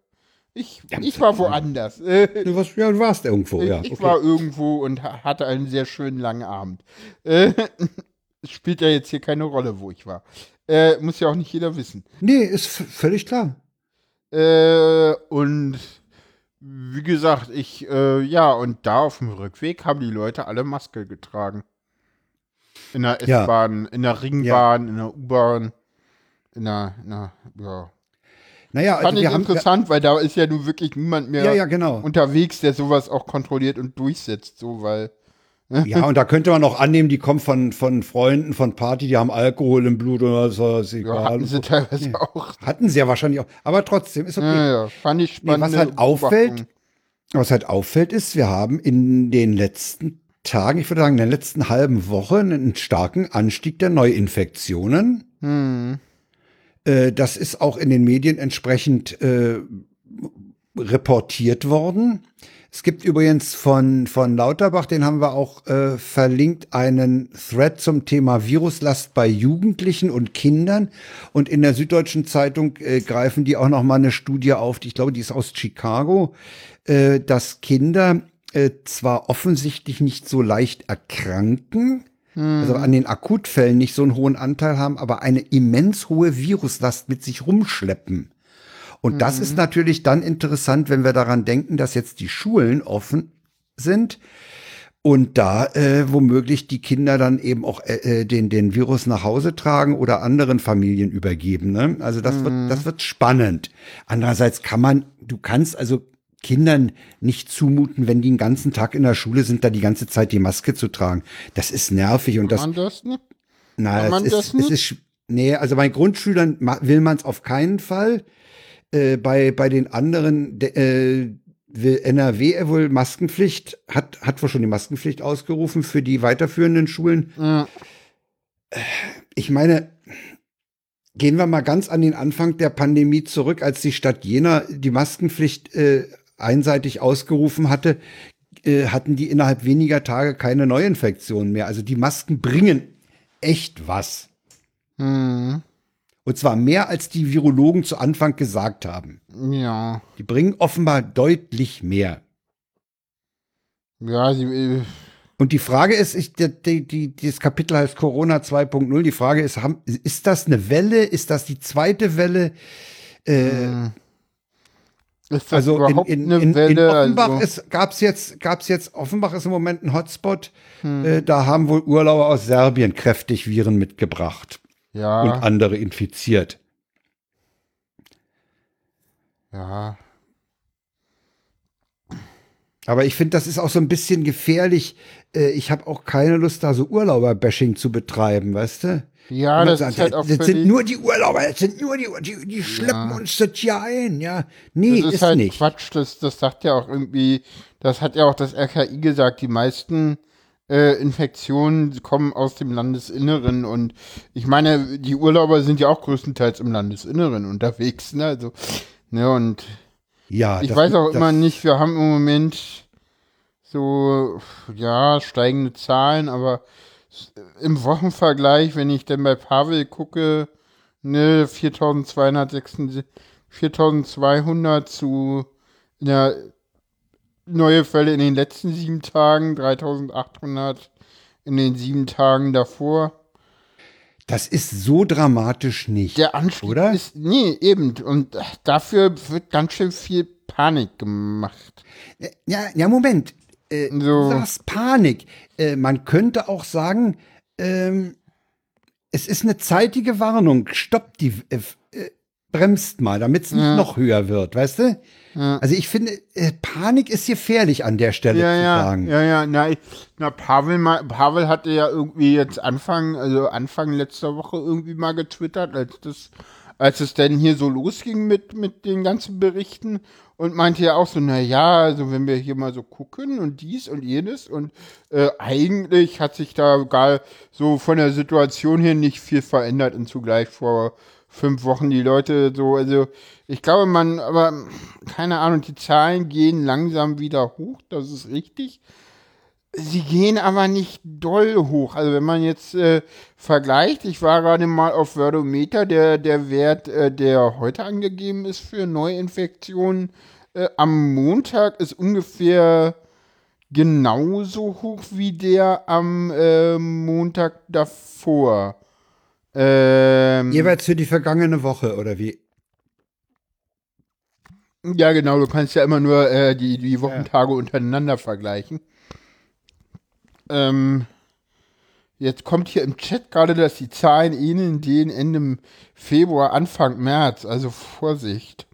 ich, ich war woanders. Äh, Du warst, ja, du warst irgendwo, ja. ich okay. war irgendwo und ha- hatte einen sehr schönen langen Abend. Äh, spielt ja jetzt hier keine Rolle, wo ich war. Äh, muss ja auch nicht jeder wissen. nee, ist völlig klar. Äh, und wie gesagt, ich, äh, ja, und da auf dem Rückweg haben die Leute alle Maske getragen. In der Ja. S-Bahn, in der Ringbahn, in der U-Bahn, in der, ja. Naja, Fand also ich haben. interessant, weil da ist ja nun wirklich niemand mehr Ja, ja, genau. unterwegs, der sowas auch kontrolliert und durchsetzt, so, weil, Ja, und da könnte man auch annehmen, die kommen von, von Freunden, von Party, die haben Alkohol im Blut oder so. Ist ja, egal. hatten sie teilweise auch. Hatten sie ja wahrscheinlich auch. Aber trotzdem ist okay. Ja, ja, fand ich Nee, spannend. was halt auffällt, was halt auffällt, ist, wir haben in den letzten Tagen, ich würde sagen, in der letzten halben Woche einen starken Anstieg der Neuinfektionen. Hm. Äh, das ist auch in den Medien entsprechend äh, reportiert worden. Es gibt übrigens von, von Lauterbach, den haben wir auch äh, verlinkt, einen Thread zum Thema Viruslast bei Jugendlichen und Kindern. Und in der Süddeutschen Zeitung äh, greifen die auch noch mal eine Studie auf, die, ich glaube, die ist aus Chicago, äh, dass Kinder äh, zwar offensichtlich nicht so leicht erkranken, also an den Akutfällen nicht so einen hohen Anteil haben, aber eine immens hohe Viruslast mit sich rumschleppen. Und das ist natürlich dann interessant, wenn wir daran denken, dass jetzt die Schulen offen sind und da äh, womöglich die Kinder dann eben auch äh, äh, den, den Virus nach Hause tragen oder anderen Familien übergeben. Ne? Also das wird, das wird spannend. Andererseits kann man, du kannst also Kindern nicht zumuten, wenn die den ganzen Tag in der Schule sind, da die ganze Zeit die Maske zu tragen. Das ist nervig und das, man das nicht? na, Kann man es das ist, es nicht? ist, sch- nee, also bei Grundschülern will man es auf keinen Fall. Äh, bei, bei den anderen, de, äh, will NRW wohl Maskenpflicht, hat, hat wohl schon die Maskenpflicht ausgerufen für die weiterführenden Schulen. Ja. Ich meine, gehen wir mal ganz an den Anfang der Pandemie zurück, als die Stadt Jena die Maskenpflicht äh, einseitig ausgerufen hatte, äh, hatten die innerhalb weniger Tage keine Neuinfektionen mehr. Also die Masken bringen echt was. Hm. Und zwar mehr, als die Virologen zu Anfang gesagt haben. Ja. Die bringen offenbar deutlich mehr. Ja, sie, äh, Und die Frage ist, ich, die, die, die, dieses Kapitel heißt Corona 2.0. Die Frage ist, haben, ist das eine Welle? Ist das die zweite Welle? Äh, ist das also in, überhaupt in, eine in, in Welle? Offenbach also, ist, gab's jetzt, gab's jetzt, Offenbach ist im Moment ein Hotspot. Hm. Äh, da haben wohl Urlauber aus Serbien kräftig Viren mitgebracht ja, und andere infiziert. ja. Aber ich finde, das ist auch so ein bisschen gefährlich. Äh, ich habe auch keine Lust, da so Urlauber-Bashing zu betreiben, weißt du? Ja, das sagt, ist halt auch das sind nur die Urlauber, das sind nur die, die, die schleppen Ja. uns das hier ein, ja. Nee, das ist, ist, halt nicht. Quatsch, das, das sagt ja auch irgendwie, das hat ja auch das RKI gesagt, die meisten äh, Infektionen kommen aus dem Landesinneren und ich meine, die Urlauber sind ja auch größtenteils im Landesinneren unterwegs, ne, also, ne, und Ja, ich das- weiß auch das- immer nicht, wir haben im Moment so, ja, steigende Zahlen, aber im Wochenvergleich, wenn ich denn bei Pavel gucke, ne, 4276, 4200 zu in der neue Fälle in den letzten sieben Tagen, 3800 in den sieben Tagen davor. Das ist so dramatisch nicht. Der Anstieg oder? ist, nee, eben. Und dafür wird ganz schön viel Panik gemacht. Ja, ja, Moment. Äh, So. Sagst Panik. Äh, man könnte auch sagen, ähm, es ist eine zeitige Warnung. Stoppt die, äh, äh, bremst mal, damit es nicht Ja. noch höher wird, weißt du? Ja. Also ich finde, äh, Panik ist gefährlich an der Stelle Ja, zu ja, sagen. ja, ja, na, ich- na Pavel, mal, Pavel hatte ja irgendwie jetzt Anfang, also Anfang letzter Woche irgendwie mal getwittert, als das, als es denn hier so losging mit, mit den ganzen Berichten und meinte ja auch so, na ja, also wenn wir hier mal so gucken und dies und jenes und äh, eigentlich hat sich da gar so von der Situation her nicht viel verändert und zugleich vor fünf Wochen die Leute so, also ich glaube man, aber keine Ahnung, die Zahlen gehen langsam wieder hoch, das ist richtig. Sie gehen aber nicht doll hoch. Also wenn man jetzt äh, vergleicht, ich war gerade mal auf Wordometer, der, der Wert, äh, der heute angegeben ist für Neuinfektionen, äh, am Montag ist ungefähr genauso hoch wie der am äh, Montag davor. Ähm, Jeweils für die vergangene Woche, oder wie? Ja, genau, du kannst ja immer nur äh, die, die Wochentage untereinander vergleichen. Ähm, jetzt kommt hier im Chat gerade, dass die Zahlen ähneln denen Ende Februar, Anfang März, also Vorsicht.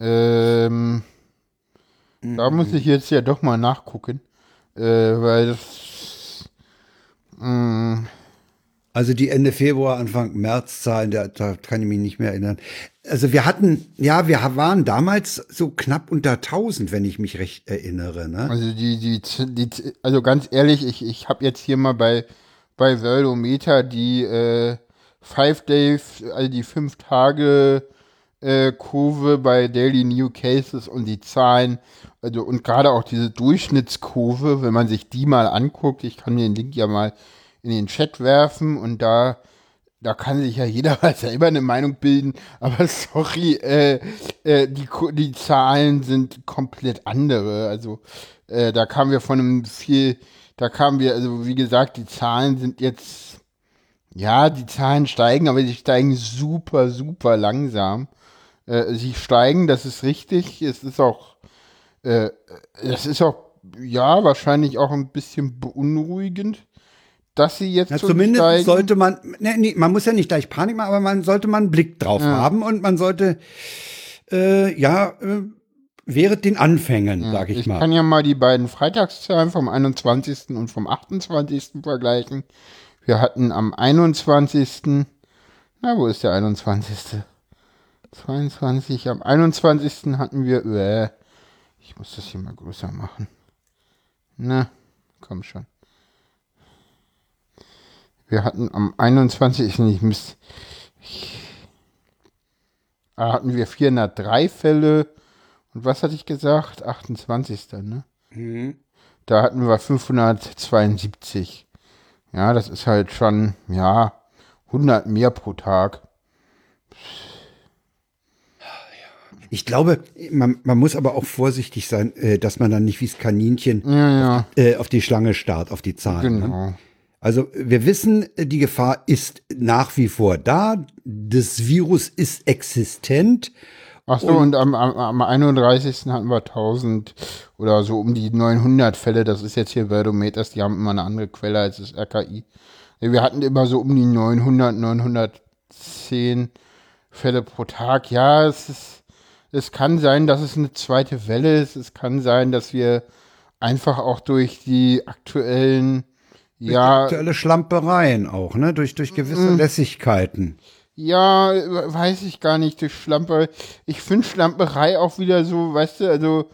Ähm, Da muss ich jetzt ja doch mal nachgucken, äh, weil das. Mh, Also die Ende Februar, Anfang März Zahlen, da, da kann ich mich nicht mehr erinnern. Also wir hatten, ja, wir waren damals so knapp unter 1000, wenn ich mich recht erinnere. Ne? Also die, die, die, also ganz ehrlich, ich, ich habe jetzt hier mal bei, bei Verdometer die äh, Five Days, also die fünf Tage äh, Kurve bei Daily New Cases und die Zahlen, also und gerade auch diese Durchschnittskurve, wenn man sich die mal anguckt, ich kann den Link ja mal in den Chat werfen und da da kann sich ja jeder selber eine Meinung bilden, aber sorry, äh, äh, die, die Zahlen sind komplett andere. Also äh, da kamen wir von einem viel, da kamen wir, also wie gesagt, die Zahlen sind jetzt, ja, die Zahlen steigen, aber sie steigen super, super langsam. Äh, sie steigen, das ist richtig. Es ist auch, äh, es ist auch, ja, wahrscheinlich auch ein bisschen beunruhigend, dass sie jetzt Ja, zumindest steigen. sollte man, ne, nee, man muss ja nicht gleich Panik machen, aber man sollte mal einen Blick drauf haben und man sollte, äh, ja, äh, während den Anfängen, sag ich, Ich mal. kann ja mal die beiden Freitagszahlen vom 21. und vom 28. vergleichen. Wir hatten am 21. Na, wo ist der 21.? 22. Am 21. hatten wir. Äh, ich muss das hier mal größer machen. Na, komm schon. Wir hatten am 21. Ich muss. Da hatten wir 403 Fälle. Und was hatte ich gesagt? 28. Ne? Da hatten wir 572. Ja, das ist halt schon, ja, 100 mehr pro Tag. Ich glaube, man, man muss aber auch vorsichtig sein, äh, dass man dann nicht wie das Kaninchen Ja, ja, äh, auf die Schlange starrt, auf die Zahlen. Ne? Also wir wissen, die Gefahr ist nach wie vor da. Das Virus ist existent. Ach so, und, am, am, am 31. hatten wir 1000 oder so um die 900 Fälle. Das ist jetzt hier Verdometers, die haben immer eine andere Quelle als das RKI. Wir hatten immer so um die 900, 910 Fälle pro Tag. Ja, es ist, es kann sein, dass es eine zweite Welle ist. Es kann sein, dass wir einfach auch durch die aktuellen, ja, Aktuelle Schlampereien auch, ne? Durch, durch gewisse Mhm. Lässigkeiten. Ja, weiß ich gar nicht, durch Schlampe. Ich finde Schlamperei auch wieder so, weißt du, also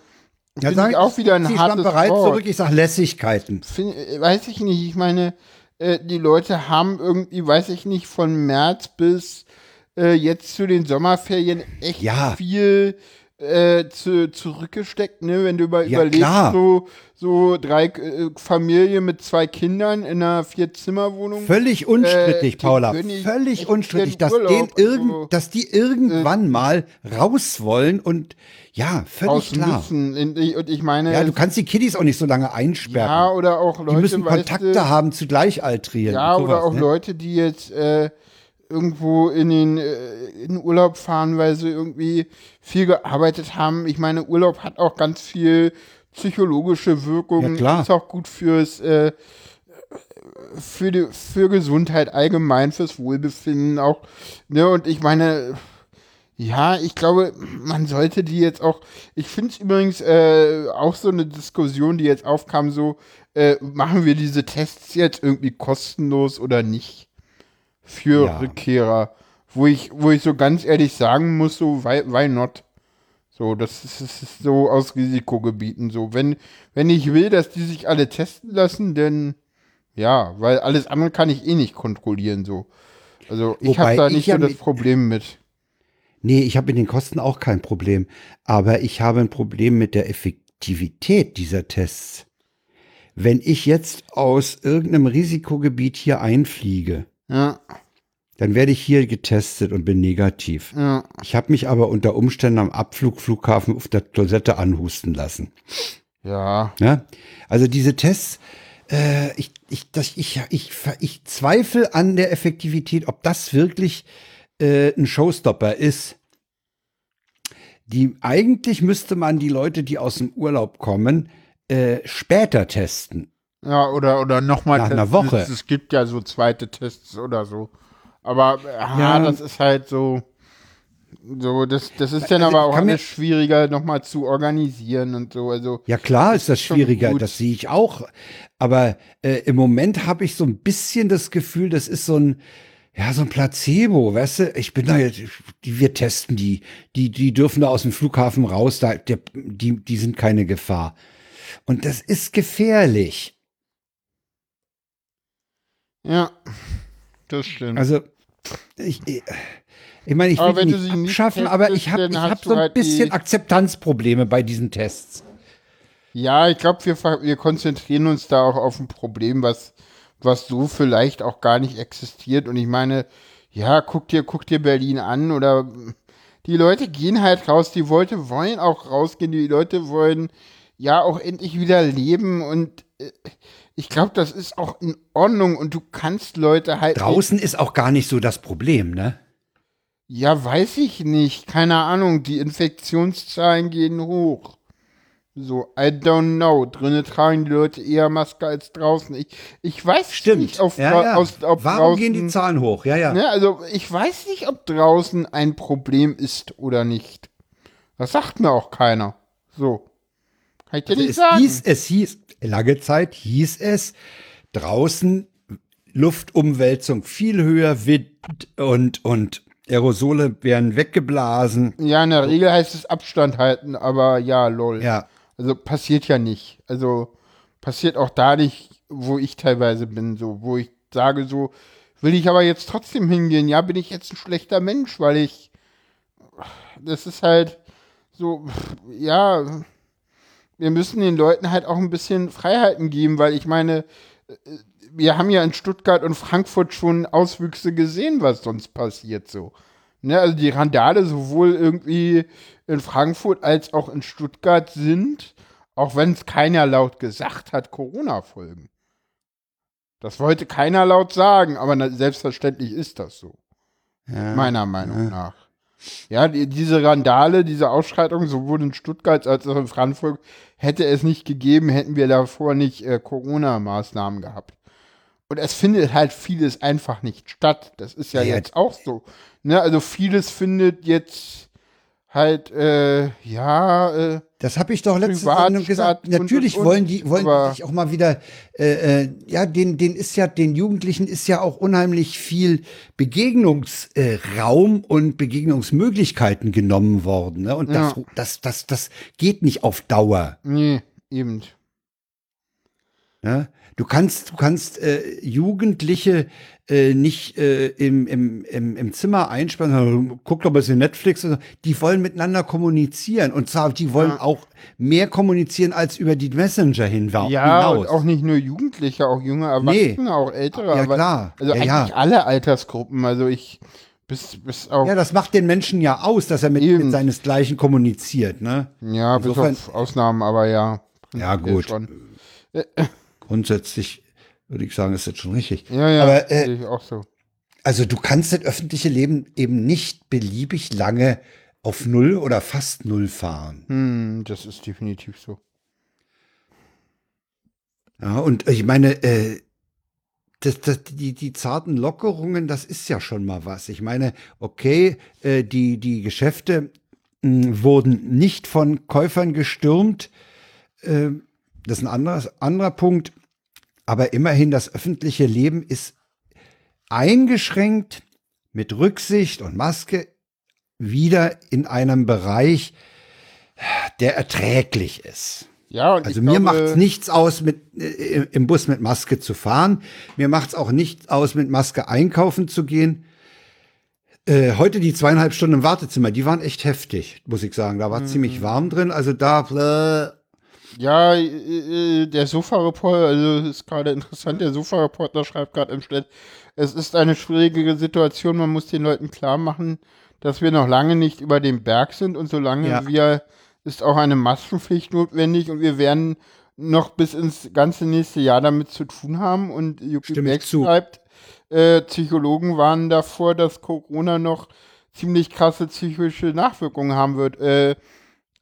Ja, finde ich auch wieder ein hartes Schlamperei Wort. zurück, ich sag Lässigkeiten. Find, weiß ich nicht, ich meine, äh, die Leute haben irgendwie, weiß ich nicht, von März bis äh, jetzt zu den Sommerferien echt Ja. viel äh, zu, zurückgesteckt, ne? Wenn du über, Ja, überlegst, klar. so, so drei äh, Familien mit zwei Kindern in einer Vierzimmerwohnung. Völlig unstrittig, Äh, Paula. Völlig unstrittig, dass, Urlaub den und so. irgend, dass die irgendwann mal raus wollen und ja, völlig klar. müssen. Und ich, und ich meine, Ja, du kannst die Kiddies auch nicht so lange einsperren. ja, oder auch Leute, die müssen weißt Kontakte du, haben zu Gleichaltrigen. Ja, sowas, oder auch ne? Leute, die jetzt äh, irgendwo in den äh, in Urlaub fahren, weil sie irgendwie viel gearbeitet haben. Ich meine, Urlaub hat auch ganz viel psychologische Wirkung. Ja, klar. Ist auch gut fürs äh, für die, für Gesundheit allgemein, fürs Wohlbefinden auch. Ne, und ich meine, ja, ich glaube, man sollte die jetzt auch. Ich finde es übrigens äh, auch so eine Diskussion, die jetzt aufkam, so äh, machen wir diese Tests jetzt irgendwie kostenlos oder nicht für Ja. Rückkehrer, wo ich, wo ich so ganz ehrlich sagen muss, so why, why not? So, das ist, das ist so aus Risikogebieten so. Wenn, wenn ich will, dass die sich alle testen lassen, dann ja, weil alles andere kann ich eh nicht kontrollieren so. Also ich habe da ich nicht so das Problem mit. Nee, ich habe mit den Kosten auch kein Problem. Aber ich habe ein Problem mit der Effektivität dieser Tests. Wenn ich jetzt aus irgendeinem Risikogebiet hier einfliege, Ja, dann werde ich hier getestet und bin negativ. ja. Ich habe mich aber unter Umständen am Abflugflughafen auf der Toilette anhusten lassen. Ja, Ja? Also diese Tests, äh, ich, ich, das, ich, ich, ich zweifle an der Effektivität, ob das wirklich äh, ein Showstopper ist. Die, eigentlich müsste man die Leute, die aus dem Urlaub kommen, äh, später testen. Ja, oder, oder nochmal Nach einer Woche. Es, es gibt ja so zweite Tests oder so. Aber ja, Ja. das ist halt so. So, das, das ist dann Also, aber auch alles schwieriger nochmal zu organisieren und so. Also, Ja klar ist das schwieriger, das sehe ich auch. Aber äh, im Moment habe ich so ein bisschen das Gefühl, das ist so ein, ja, so ein Placebo, weißt du? Ich bin da jetzt, die, wir testen die, die, die dürfen da aus dem Flughafen raus, da, der, die, die sind keine Gefahr. Und das ist gefährlich. Ja, das stimmt. Also ich, ich, meine, ich Aber will nicht nicht abschaffen, aber ich habe hab so ein halt bisschen die- Akzeptanzprobleme bei diesen Tests. Ja, ich glaube, wir, wir konzentrieren uns da auch auf ein Problem, was, was so vielleicht auch gar nicht existiert. Und ich meine, ja, guck dir, guck dir Berlin an oder die Leute gehen halt raus, die Leute wollen auch rausgehen, die Leute wollen ja auch endlich wieder leben und ich glaube, das ist auch in Ordnung und du kannst Leute halt Draußen ist auch gar nicht so das Problem, ne? Ja, weiß ich nicht. Keine Ahnung. Die Infektionszahlen gehen hoch. So, I don't know. Drinnen tragen die Leute eher Maske als draußen. Ich, ich weiß nicht, auf, ja, ja. Aus, ob Warum draußen, gehen die Zahlen hoch? Ja, ja. Ne, also, ich weiß nicht, ob draußen ein Problem ist oder nicht. Das sagt mir auch keiner. So. Ich nicht es sagen. hieß, es hieß, lange Zeit hieß es, draußen Luftumwälzung viel höher, Wind und, und Aerosole werden weggeblasen. ja, in der Regel heißt es Abstand halten, aber ja, lol. Ja, Also passiert ja nicht. Also passiert auch da nicht, wo ich teilweise bin, so, wo ich sage, so, will ich aber jetzt trotzdem hingehen. Ja, bin ich jetzt ein schlechter Mensch, weil ich. Das ist halt so, ja, wir müssen den Leuten halt auch ein bisschen Freiheiten geben, weil ich meine, äh, wir haben ja in Stuttgart und Frankfurt schon Auswüchse gesehen, was sonst passiert so. Ne, also die Randale sowohl irgendwie in Frankfurt als auch in Stuttgart sind, auch wenn es keiner laut gesagt hat, Corona-Folgen. Das wollte keiner laut sagen, aber selbstverständlich ist das so. ja. Meiner Meinung nach. Ja, die, diese Randale, diese Ausschreitungen, sowohl in Stuttgart als auch in Frankfurt, hätte es nicht gegeben, hätten wir davor nicht äh, Corona-Maßnahmen gehabt. Und es findet halt vieles einfach nicht statt. Das ist ja Ja, jetzt auch so. Ne? Also vieles findet jetzt halt, äh, ja, äh, Das habe ich doch letzte Privat Sendung gesagt. Natürlich und, und, wollen die wollen sich auch mal wieder äh, äh, ja, den den ist ja den Jugendlichen ist ja auch unheimlich viel Begegnungsraum und Begegnungsmöglichkeiten genommen worden, ne? Und das Ja. das das das geht nicht auf Dauer, nee, eben. ne? Du kannst, du kannst äh, Jugendliche äh, nicht äh, im, im, im, im Zimmer einspannen, guck doch mal in Netflix. So. Die wollen miteinander kommunizieren. Und zwar, die wollen Ja. auch mehr kommunizieren als über die Messenger hinwa- Ja, und auch nicht nur Jugendliche, auch junge Erwachsene, auch ältere. Ja, klar. Also Ja, eigentlich ja. alle Altersgruppen. Also ich bis, bis ja, das macht den Menschen ja aus, dass er mit, mit seinesgleichen kommuniziert. Ne? Ja, bis Insofern- auf Ausnahmen, aber ja. Ja, gut. Grundsätzlich würde ich sagen, ist das schon richtig. Ja, ja, Aber äh, sehe ich auch so. Also du kannst das öffentliche Leben eben nicht beliebig lange auf Null oder fast Null fahren. Hm, das ist definitiv so. Ja, und ich meine, äh, das, das, die, die zarten Lockerungen, das ist ja schon mal was. Ich meine, okay, äh, die, die Geschäfte mh, wurden nicht von Käufern gestürmt. Äh, das ist ein anderes, anderer Punkt. Aber immerhin, das öffentliche Leben ist eingeschränkt mit Rücksicht und Maske wieder in einem Bereich, der erträglich ist. Ja, Also mir glaube, macht's nichts aus, mit, äh, im Bus mit Maske zu fahren. Mir macht's auch nichts aus, mit Maske einkaufen zu gehen. Äh, heute die zweieinhalb Stunden im Wartezimmer, die waren echt heftig, muss ich sagen. Da war Mhm. ziemlich warm drin. Also da, Ja, äh, äh, der Sofa-Reporter, also ist gerade interessant, der Sofa-Reporter schreibt gerade im Chat, es ist eine schwierige Situation, man muss den Leuten klar machen, dass wir noch lange nicht über dem Berg sind und solange Ja. wir, ist auch eine Maskenpflicht notwendig und wir werden noch bis ins ganze nächste Jahr damit zu tun haben und Yuki zu. schreibt, äh, Psychologen warnen davor, dass Corona noch ziemlich krasse psychische Nachwirkungen haben wird. Äh,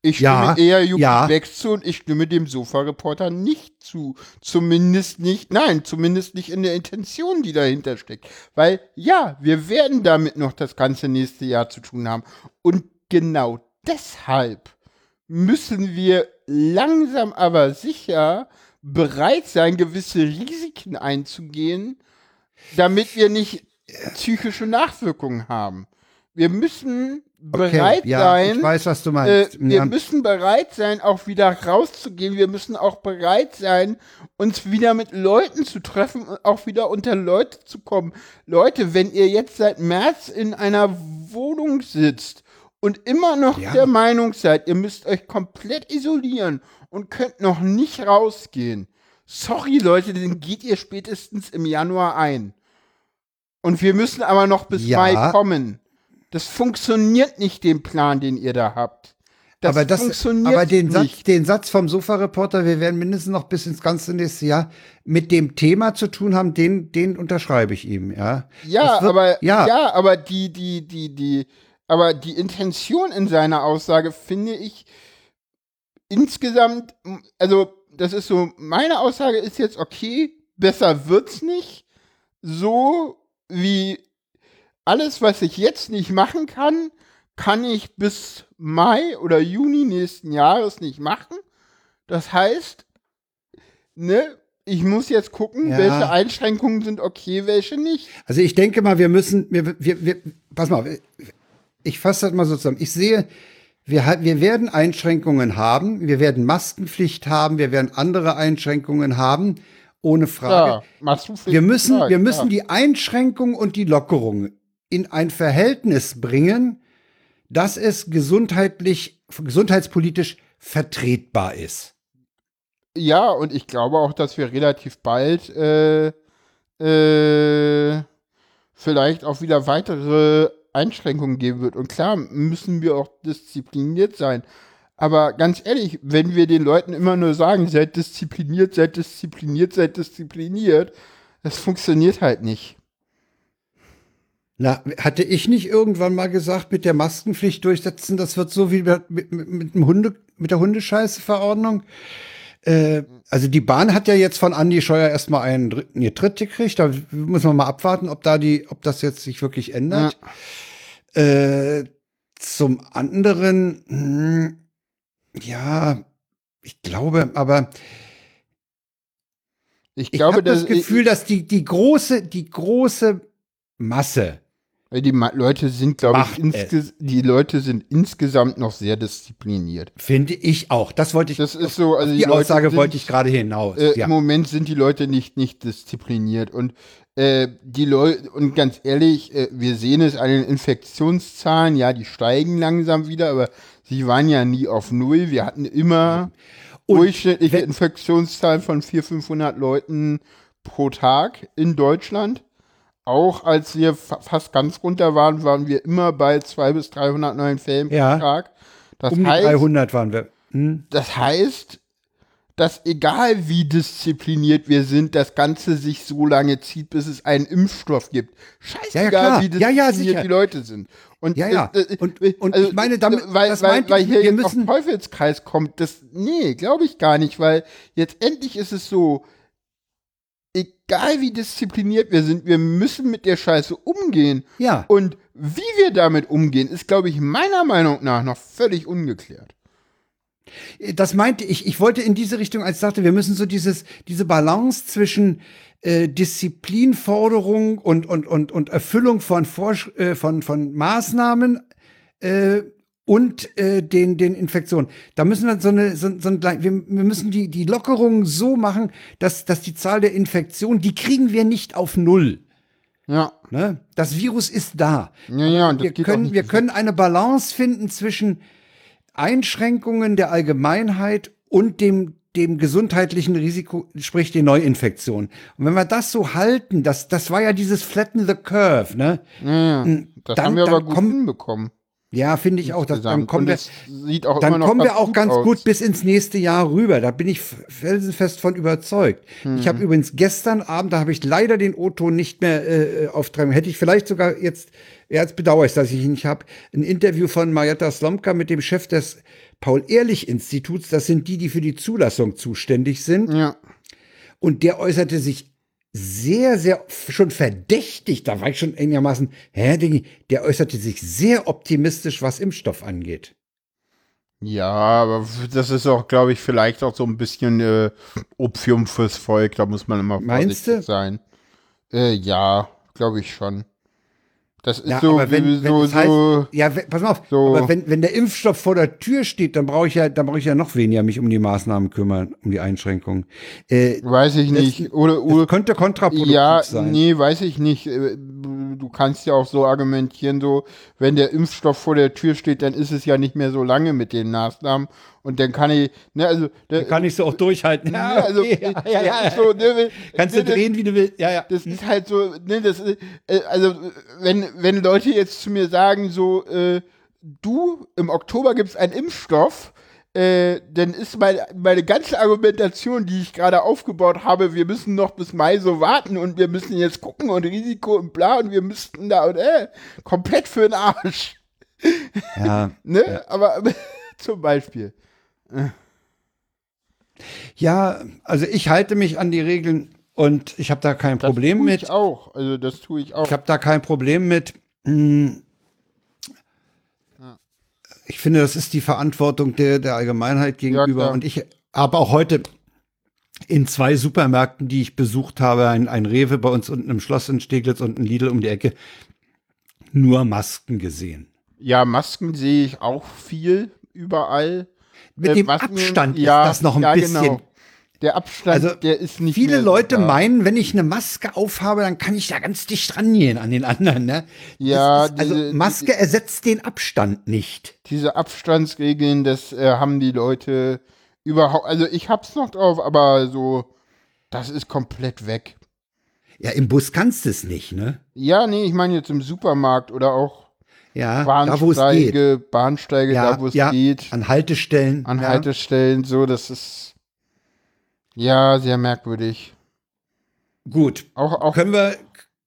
ich stimme Ja, eher Yuki ja. Beck zu und ich stimme dem Sofa-Reporter nicht zu. Zumindest nicht, nein, zumindest nicht in der Intention, die dahinter steckt. Weil, ja, wir werden damit noch das ganze nächste Jahr zu tun haben. Und genau deshalb müssen wir langsam aber sicher bereit sein, gewisse Risiken einzugehen, damit wir nicht psychische Nachwirkungen haben. Wir müssen bereit ja, sein, ich weiß, was du äh, meinst. wir ja, müssen bereit sein, auch wieder rauszugehen. Wir müssen auch bereit sein, uns wieder mit Leuten zu treffen und auch wieder unter Leute zu kommen. Leute, wenn ihr jetzt seit März in einer Wohnung sitzt und immer noch Ja. der Meinung seid, ihr müsst euch komplett isolieren und könnt noch nicht rausgehen. Sorry, Leute, den geht ihr spätestens im Januar ein. Und wir müssen aber noch bis. Mai kommen. Das funktioniert nicht, den Plan, den ihr da habt. Das aber das, funktioniert aber den Satz, nicht. den Satz vom Sofa-Reporter, wir werden mindestens noch bis ins ganze nächste Jahr mit dem Thema zu tun haben, den, den unterschreibe ich ihm, ja. Ja, wird- aber ja, ja. aber die, die, die, die, aber die Intention in seiner Aussage finde ich insgesamt, also das ist so, meine Aussage ist jetzt okay, besser wird's nicht. So wie alles, was ich jetzt nicht machen kann, kann ich bis Mai oder Juni nächsten Jahres nicht machen. Das heißt, ne, ich muss jetzt gucken, Ja. welche Einschränkungen sind okay, welche nicht. Also ich denke mal, wir müssen, wir, wir, wir pass mal, ich fasse das mal so zusammen. Ich sehe, wir, wir werden Einschränkungen haben, wir werden Maskenpflicht haben, wir werden andere Einschränkungen haben, ohne Frage. Ja, Maskenpflicht, Wir müssen, ja, wir müssen ja. die Einschränkung und die Lockerung in ein Verhältnis bringen, dass es gesundheitlich, gesundheitspolitisch vertretbar ist. Ja, und ich glaube auch, dass wir relativ bald äh, äh, vielleicht auch wieder weitere Einschränkungen geben wird. Und klar müssen wir auch diszipliniert sein. Aber ganz ehrlich, wenn wir den Leuten immer nur sagen, seid diszipliniert, seid diszipliniert, seid diszipliniert, das funktioniert halt nicht. Na, hatte ich nicht irgendwann mal gesagt, mit der Maskenpflicht durchsetzen, das wird so wie mit, mit, mit, dem Hunde, mit der Hundescheiße-Verordnung? Äh, also die Bahn hat ja jetzt von Andi Scheuer erstmal einen dritten nee, Tritt gekriegt. Da muss man mal abwarten, ob da die, ob das jetzt sich wirklich ändert. Äh, zum anderen, hm, ja, ich glaube, aber Ich ich glaube, habe das Gefühl, dass die, die große, die große Masse die Ma- Leute sind, glaube ich, die Leute sind insgesamt noch sehr diszipliniert. Finde ich auch. Das wollte ich. Das ist so, also die die Aussage sind- wollte ich gerade hinaus. Äh, ja. Im Moment sind die Leute nicht, nicht diszipliniert. Und äh, die Leute, und ganz ehrlich, äh, wir sehen es an den Infektionszahlen, ja, die steigen langsam wieder, aber sie waren ja nie auf Null. Wir hatten immer Und durchschnittliche wenn- Infektionszahlen von 400, 500 Leuten pro Tag in Deutschland. Auch als wir fa fast ganz runter waren, waren wir immer bei 200 bis 300 neuen Fällen Ja. pro Tag. Das um die heißt, 300 waren wir. Hm? das heißt, dass egal wie diszipliniert wir sind, das Ganze sich so lange zieht, bis es einen Impfstoff gibt. Scheißegal, wie Ja, diszipliniert ja, die Leute sind. Und, Ja, ja. äh, äh, Und- äh, und ich meine, damit- weil, das weil, weil hier wir jetzt auf Teufelskreis kommt, das, nee, glaube ich gar nicht, weil jetzt endlich ist es so, egal wie diszipliniert wir sind, wir müssen mit der Scheiße umgehen. Ja. Und wie wir damit umgehen, ist, glaube ich, meiner Meinung nach noch völlig ungeklärt. Das meinte ich. Ich wollte in diese Richtung, als ich sagte, wir müssen so dieses, diese Balance zwischen äh, Disziplinforderung und, und, und, und Erfüllung von, Vorsch äh, von, von Maßnahmen äh, und äh, den, den Infektionen. Da müssen wir so eine, so, so ein, wir, wir müssen die, die Lockerung so machen, dass, dass die Zahl der Infektionen, die kriegen wir nicht auf Null. Ja. Ne? Das Virus ist da. Ja, ja, und wir können, wir können eine Balance finden zwischen Einschränkungen der Allgemeinheit und dem, dem gesundheitlichen Risiko, sprich die Neuinfektion. Und wenn wir das so halten, das, das war ja dieses Flatten the Curve, ne? Ja, ja. Das Dann- haben wir aber gut kommen- hinbekommen. Ja, finde ich auch. Das, dann kommen wir, auch dann kommen wir ganz auch gut ganz aus. gut bis ins nächste Jahr rüber. Da bin ich felsenfest von überzeugt. Ich Mhm. habe übrigens gestern Abend, da habe ich leider den O-Ton nicht mehr äh, auftreiben. Hätte ich vielleicht sogar jetzt, ja, jetzt bedauere ich, dass ich ihn nicht habe, ein Interview von Marietta Slomka mit dem Chef des Paul-Ehrlich-Instituts. Das sind die, die für die Zulassung zuständig sind. Ja. Und der äußerte sich sehr, sehr schon verdächtig, da war ich schon einigermaßen, hä, Dingi, der äußerte sich sehr optimistisch, was Impfstoff angeht. Ja, aber das ist auch, glaube ich, vielleicht auch so ein bisschen äh, Opium fürs Volk. Da muss man immer Meinst vorsichtig du? sein. Äh, ja, glaube ich schon. Das ist Ja, so, aber wenn, wie- wenn so, es heißt, so ja, wenn, pass mal auf, so- aber wenn, wenn der Impfstoff vor der Tür steht, dann brauche ich ja, dann brauche ich ja noch weniger mich um die Maßnahmen kümmern, um die Einschränkungen. Äh, weiß ich nicht. Oder, das oder könnte kontraproduktiv ja, sein. nee, weiß ich nicht. Äh, Du kannst ja auch so argumentieren, so, wenn der Impfstoff vor der Tür steht, dann ist es ja nicht mehr so lange mit den Maßnahmen. Und dann kann ich, ne, also, der, Kann ich so auch durchhalten. ja, also, okay, ja, ja, ja, so, ne, Kannst du ne, drehen, wie du willst. Ja, ja. Das ist halt so, ne, das ist, äh, also wenn, wenn Leute jetzt zu mir sagen, so, äh, du, im Oktober gibt es einen Impfstoff, äh, dann ist meine, meine ganze Argumentation, die ich gerade aufgebaut habe, wir müssen noch bis Mai so warten und wir müssen jetzt gucken und Risiko und bla und wir müssten da und äh, komplett für den Arsch. ja. Ne? Aber zum Beispiel. Ja, also ich halte mich an die Regeln und ich habe da kein Das Problem tue mit. Ich auch. Also das tue ich auch. Ich habe da kein Problem mit. Hm. Ich finde, das ist die Verantwortung der, der Allgemeinheit gegenüber. klar. und ich habe auch heute in zwei Supermärkten, die ich besucht habe, ein, ein Rewe bei uns unten im Schloss in Steglitz und ein Lidl um die Ecke, nur Masken gesehen. ja, Masken sehe ich auch viel überall. Mit Äh, dem Abstand ja, ist das noch ein ja, bisschen. Genau. Der Abstand, Also, der ist nicht Viele Leute da. meinen, wenn ich eine Maske aufhabe, dann kann ich da ganz dicht rangehen an den anderen. Ne? Ja, ist, also diese- Maske ersetzt den Abstand nicht. diese Abstandsregeln, das äh, haben die Leute überhaupt, also ich hab's noch drauf, aber so, das ist komplett weg. Ja, im Bus kannst du es nicht, ne? Ja, nee, ich meine jetzt im Supermarkt oder auch Ja, da wo es geht. Bahnsteige, Bahnsteige, Ja, da wo es ja, geht, an Haltestellen. an ja. Haltestellen, so, das ist ja sehr merkwürdig. Gut, Auch, auch, können wir,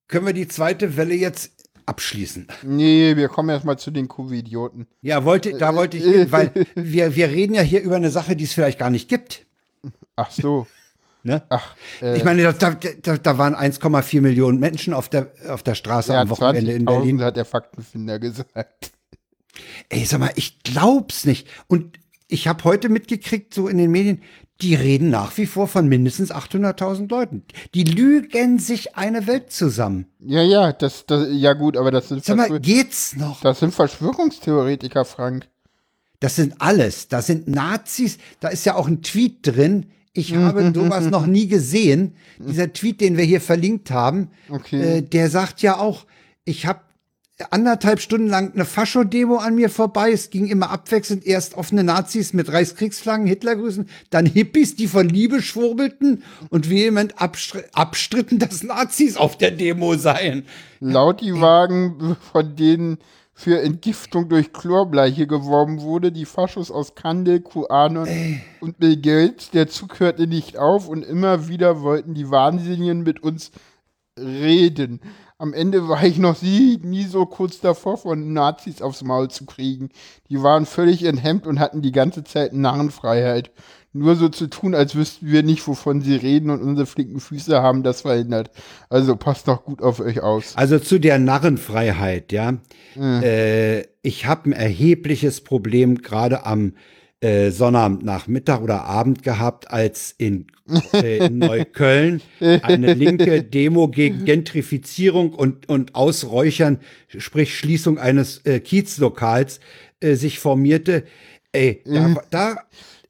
können wir die zweite Welle jetzt abschließen? nee, wir kommen erstmal zu den Covid-Idioten. Ja, wollte, da wollte ich hin, weil wir, wir reden ja hier über eine Sache, die es vielleicht gar nicht gibt. Ach so. Ne? Ach, äh, Ich meine, da, da, da waren 1,4 Millionen Menschen auf der, auf der Straße ja, am Wochenende in 20.000 Berlin. hat der Faktenfinder gesagt. Ey, sag mal, ich glaub's nicht. Und ich habe heute mitgekriegt, so in den Medien, die reden nach wie vor von mindestens 800.000 Leuten. Die lügen sich eine Welt zusammen. Ja, ja, das, das, ja gut, aber das sind, Sag mal, geht's noch? das sind Verschwörungstheoretiker, Frank. Das sind alles. Das sind Nazis. Da ist ja auch ein Tweet drin. Ich habe sowas noch nie gesehen. Dieser Tweet, den wir hier verlinkt haben, Okay. äh, der sagt ja auch, ich habe anderthalb Stunden lang eine Fascho-Demo an mir vorbei. Es ging immer abwechselnd erst offene Nazis mit Reichskriegsflaggen, Hitlergrüßen, dann Hippies, die von Liebe schwurbelten und vehement abstr abstritten, dass Nazis auf der Demo seien. Laut die Wagen, von denen für Entgiftung durch Chlorbleiche geworben wurde, die Faschos aus Kandel, QAnon und Bill Gates. Der Zug hörte nicht auf und immer wieder wollten die Wahnsinnigen mit uns reden. Am Ende war ich noch nie, nie so kurz davor, von Nazis aufs Maul zu kriegen. Die waren völlig enthemmt und hatten die ganze Zeit Narrenfreiheit. Nur so zu tun, als wüssten wir nicht, wovon sie reden und unsere flinken Füße haben das verhindert. Also passt doch gut auf euch aus. Also zu der Narrenfreiheit, ja. Äh, ich habe ein erhebliches Problem gerade am äh, Sonnabend Nachmittag oder Abend gehabt, als in, äh, in Neukölln eine linke Demo gegen Gentrifizierung und, und Ausräuchern, sprich Schließung eines äh, Kiezlokals, äh, sich formierte. Ey, da, da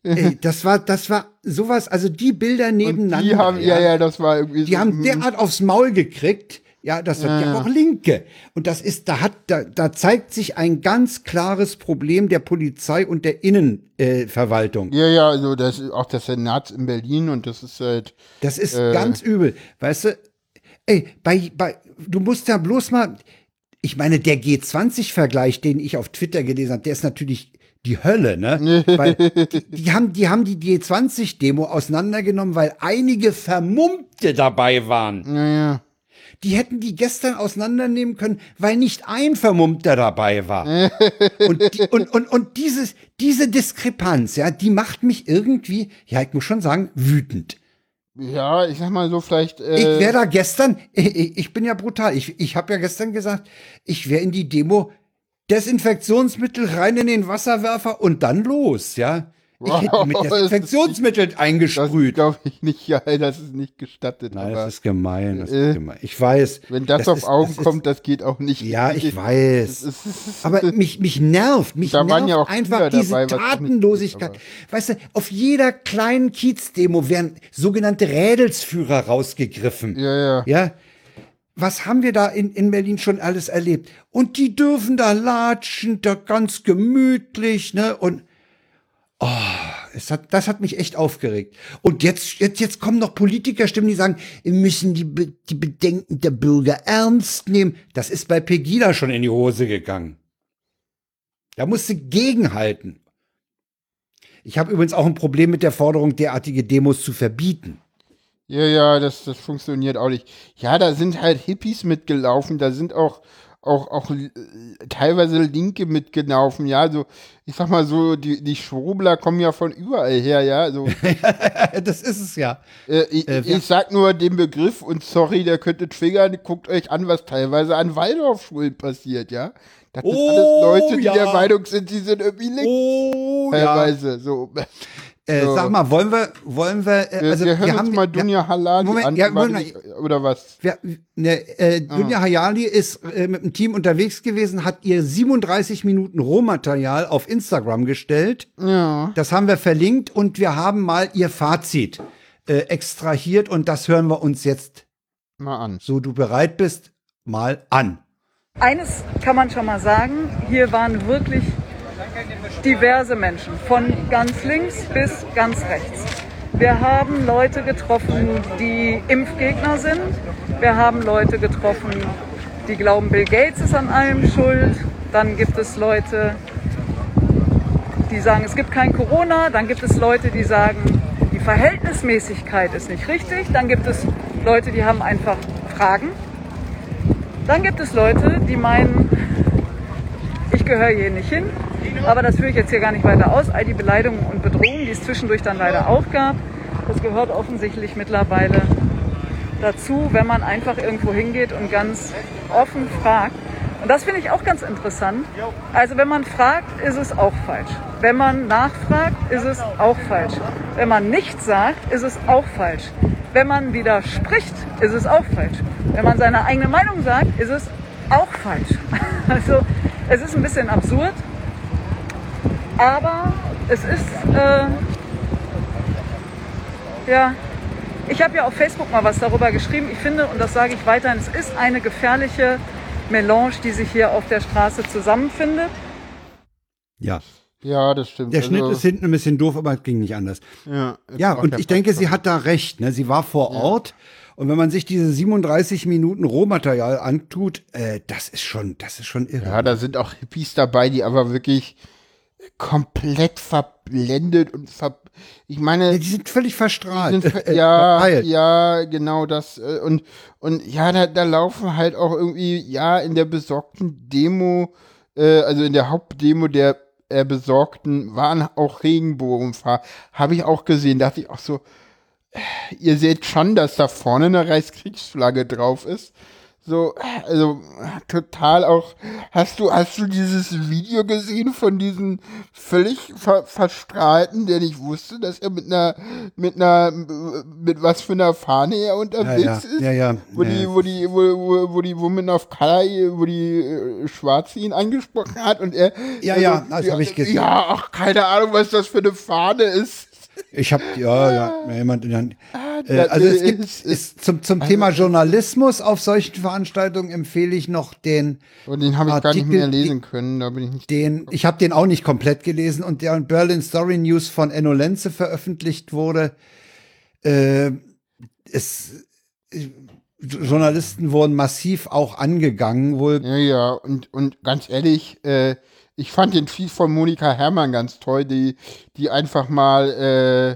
ey, das war, das war sowas, also die Bilder Und nebeneinander. die haben, ja, ja, das war irgendwie Die so, haben mm, derart aufs Maul gekriegt. Ja, das hat ja, auch Linke. Und das ist, da hat, da, da zeigt sich ein ganz klares Problem der Polizei und der Innenverwaltung. Äh. Ja, ja, also das ist auch das Senats in Berlin und das ist halt. Das ist ganz übel. Weißt du, ey, bei, bei, du musst ja bloß mal, ich meine, der G20-Vergleich, den ich auf Twitter gelesen habe, der ist natürlich die Hölle, ne? weil die, die haben, die haben die G20-Demo auseinandergenommen, weil einige Vermummte dabei waren. Ja, ja. Die hätten die gestern auseinandernehmen können, weil nicht ein Vermummter dabei war. und, die, und, und, und dieses, diese Diskrepanz, ja, die macht mich irgendwie, ja, ich muss schon sagen, wütend. Ja, ich sag mal so, vielleicht. Äh, Ich wäre da gestern, ich, ich bin ja brutal, ich, ich habe ja gestern gesagt, ich wäre in die Demo Desinfektionsmittel rein in den Wasserwerfer und dann los, ja. Ich hätte mit Wow, das ist Desinfektionsmittel das eingesprüht. glaube ich nicht, ja, das ist nicht gestattet. Nein, aber das ist gemein, das äh, ist gemein. Ich weiß. wenn das, das auf ist- Augen das ist- kommt, das geht auch nicht. Ja, ich Das weiß. ist- ist- Aber mich, mich nervt, mich nervt ja einfach diese dabei, Tatenlosigkeit. weißt du, auf jeder kleinen Kiezdemo werden sogenannte Rädelsführer rausgegriffen. Ja, ja. Ja. Was haben wir da in, in Berlin schon alles erlebt? Und die dürfen da latschen, da ganz gemütlich, ne? Und oh, es hat, das hat mich echt aufgeregt. Und jetzt, jetzt, jetzt kommen noch Politikerstimmen, die sagen, wir müssen die, die Bedenken der Bürger ernst nehmen. Das ist bei Pegida schon in die Hose gegangen. Da musste gegenhalten. Ich habe übrigens auch ein Problem mit der Forderung, derartige Demos zu verbieten. Ja, ja, das, das funktioniert auch nicht. Ja, da sind halt Hippies mitgelaufen, da sind auch, auch, auch äh, teilweise Linke mitgelaufen, ja, so, ich sag mal so, die, die Schwurbler kommen ja von überall her, ja, so, das ist es ja. äh, ich, Äh, ich sag nur den Begriff und sorry, der könnte triggern, guckt euch an, was teilweise an Waldorfschulen passiert, ja. Das sind Oh, alles Leute, die ja. der Meinung sind, die sind irgendwie links, Oh, ja. teilweise, so. Äh, So. Sag mal, wollen wir, wollen wir, äh, Wir, also wir hören uns haben, mal Dunja Halali Moment, an, ja, Moment, nicht- oder was? Wir, ne, äh, Dunja Hayali ist äh, mit dem Team unterwegs gewesen, hat ihr 37 Minuten Rohmaterial auf Instagram gestellt. Ja. Das haben wir verlinkt und wir haben mal ihr Fazit äh, extrahiert und das hören wir uns jetzt, Mal an. so du bereit bist, mal an. Eines kann man schon mal sagen, hier waren wirklich diverse Menschen, von ganz links bis ganz rechts. Wir haben Leute getroffen, die Impfgegner sind. Wir haben Leute getroffen, die glauben, Bill Gates ist an allem schuld. Dann gibt es Leute, die sagen, es gibt kein Corona. Dann gibt es Leute, die sagen, die Verhältnismäßigkeit ist nicht richtig. Dann gibt es Leute, die haben einfach Fragen. Dann gibt es Leute, die meinen, ich gehöre hier nicht hin. Aber das führe ich jetzt hier gar nicht weiter aus. All die Beleidigungen und Bedrohungen, die es zwischendurch dann leider auch gab, das gehört offensichtlich mittlerweile dazu, wenn man einfach irgendwo hingeht und ganz offen fragt. Und das finde ich auch ganz interessant. Also wenn man fragt, ist es auch falsch. Wenn man nachfragt, ist es auch falsch. Wenn man nichts sagt, ist es auch falsch. Wenn man widerspricht, ist es auch falsch. Wenn man seine eigene Meinung sagt, ist es auch falsch. Also es ist ein bisschen absurd, aber es ist, äh, ja, ich habe ja auf Facebook mal was darüber geschrieben. Ich finde, und das sage ich weiterhin, es ist eine gefährliche Melange, die sich hier auf der Straße zusammenfindet. Ja. Ja, das stimmt. Der Schnitt Also, ist hinten ein bisschen doof, aber es ging nicht anders. Ja, Ja, und ich denke, sie hat da recht. Ne? Sie war vor Ort. Und wenn man sich diese 37 Minuten Rohmaterial antut, äh, das ist schon, das ist schon irre. Ja, da sind auch Hippies dabei, die aber wirklich komplett verblendet und ver ich meine, Ja, die sind völlig verstrahlt. sind, äh, ja, ja, genau das. äh, Und, und ja, da, da laufen halt auch irgendwie, ja, in der besorgten Demo, äh, also in der Hauptdemo der äh, Besorgten waren auch Regenbogenfahr. Habe ich auch gesehen, dachte ich auch so, ihr seht schon, dass da vorne eine Reichskriegsflagge drauf ist. So, also total auch. Hast du, hast du dieses Video gesehen von diesem völlig ver verstrahlten, der nicht wusste, dass er mit einer, mit einer, mit was für einer Fahne er Ja, unterwegs ja, ist? ja, ja. Wo ja, die, wo die, wo, wo, wo die Woman of Color, wo die äh, Schwarze ihn angesprochen hat und er. Ja, ja, das hab ich gesehen. Ja, ach, keine Ahnung, was das für eine Fahne ist. Ich habe ja, ja, jemand. Ja, äh, das also es gibt ist zum zum Thema Journalismus auf solchen Veranstaltungen empfehle ich noch den Und den habe ich gar nicht Artikel, mehr lesen können, da bin ich nicht. den ich habe den auch nicht komplett gelesen und der in Berlin Story News von Enno Lenze veröffentlicht wurde. Äh, es äh, Journalisten wurden massiv auch angegangen, wohl Ja, ja, und, und ganz ehrlich, äh, ich fand den Tweet von Monika Herrmann ganz toll, die, die einfach mal äh,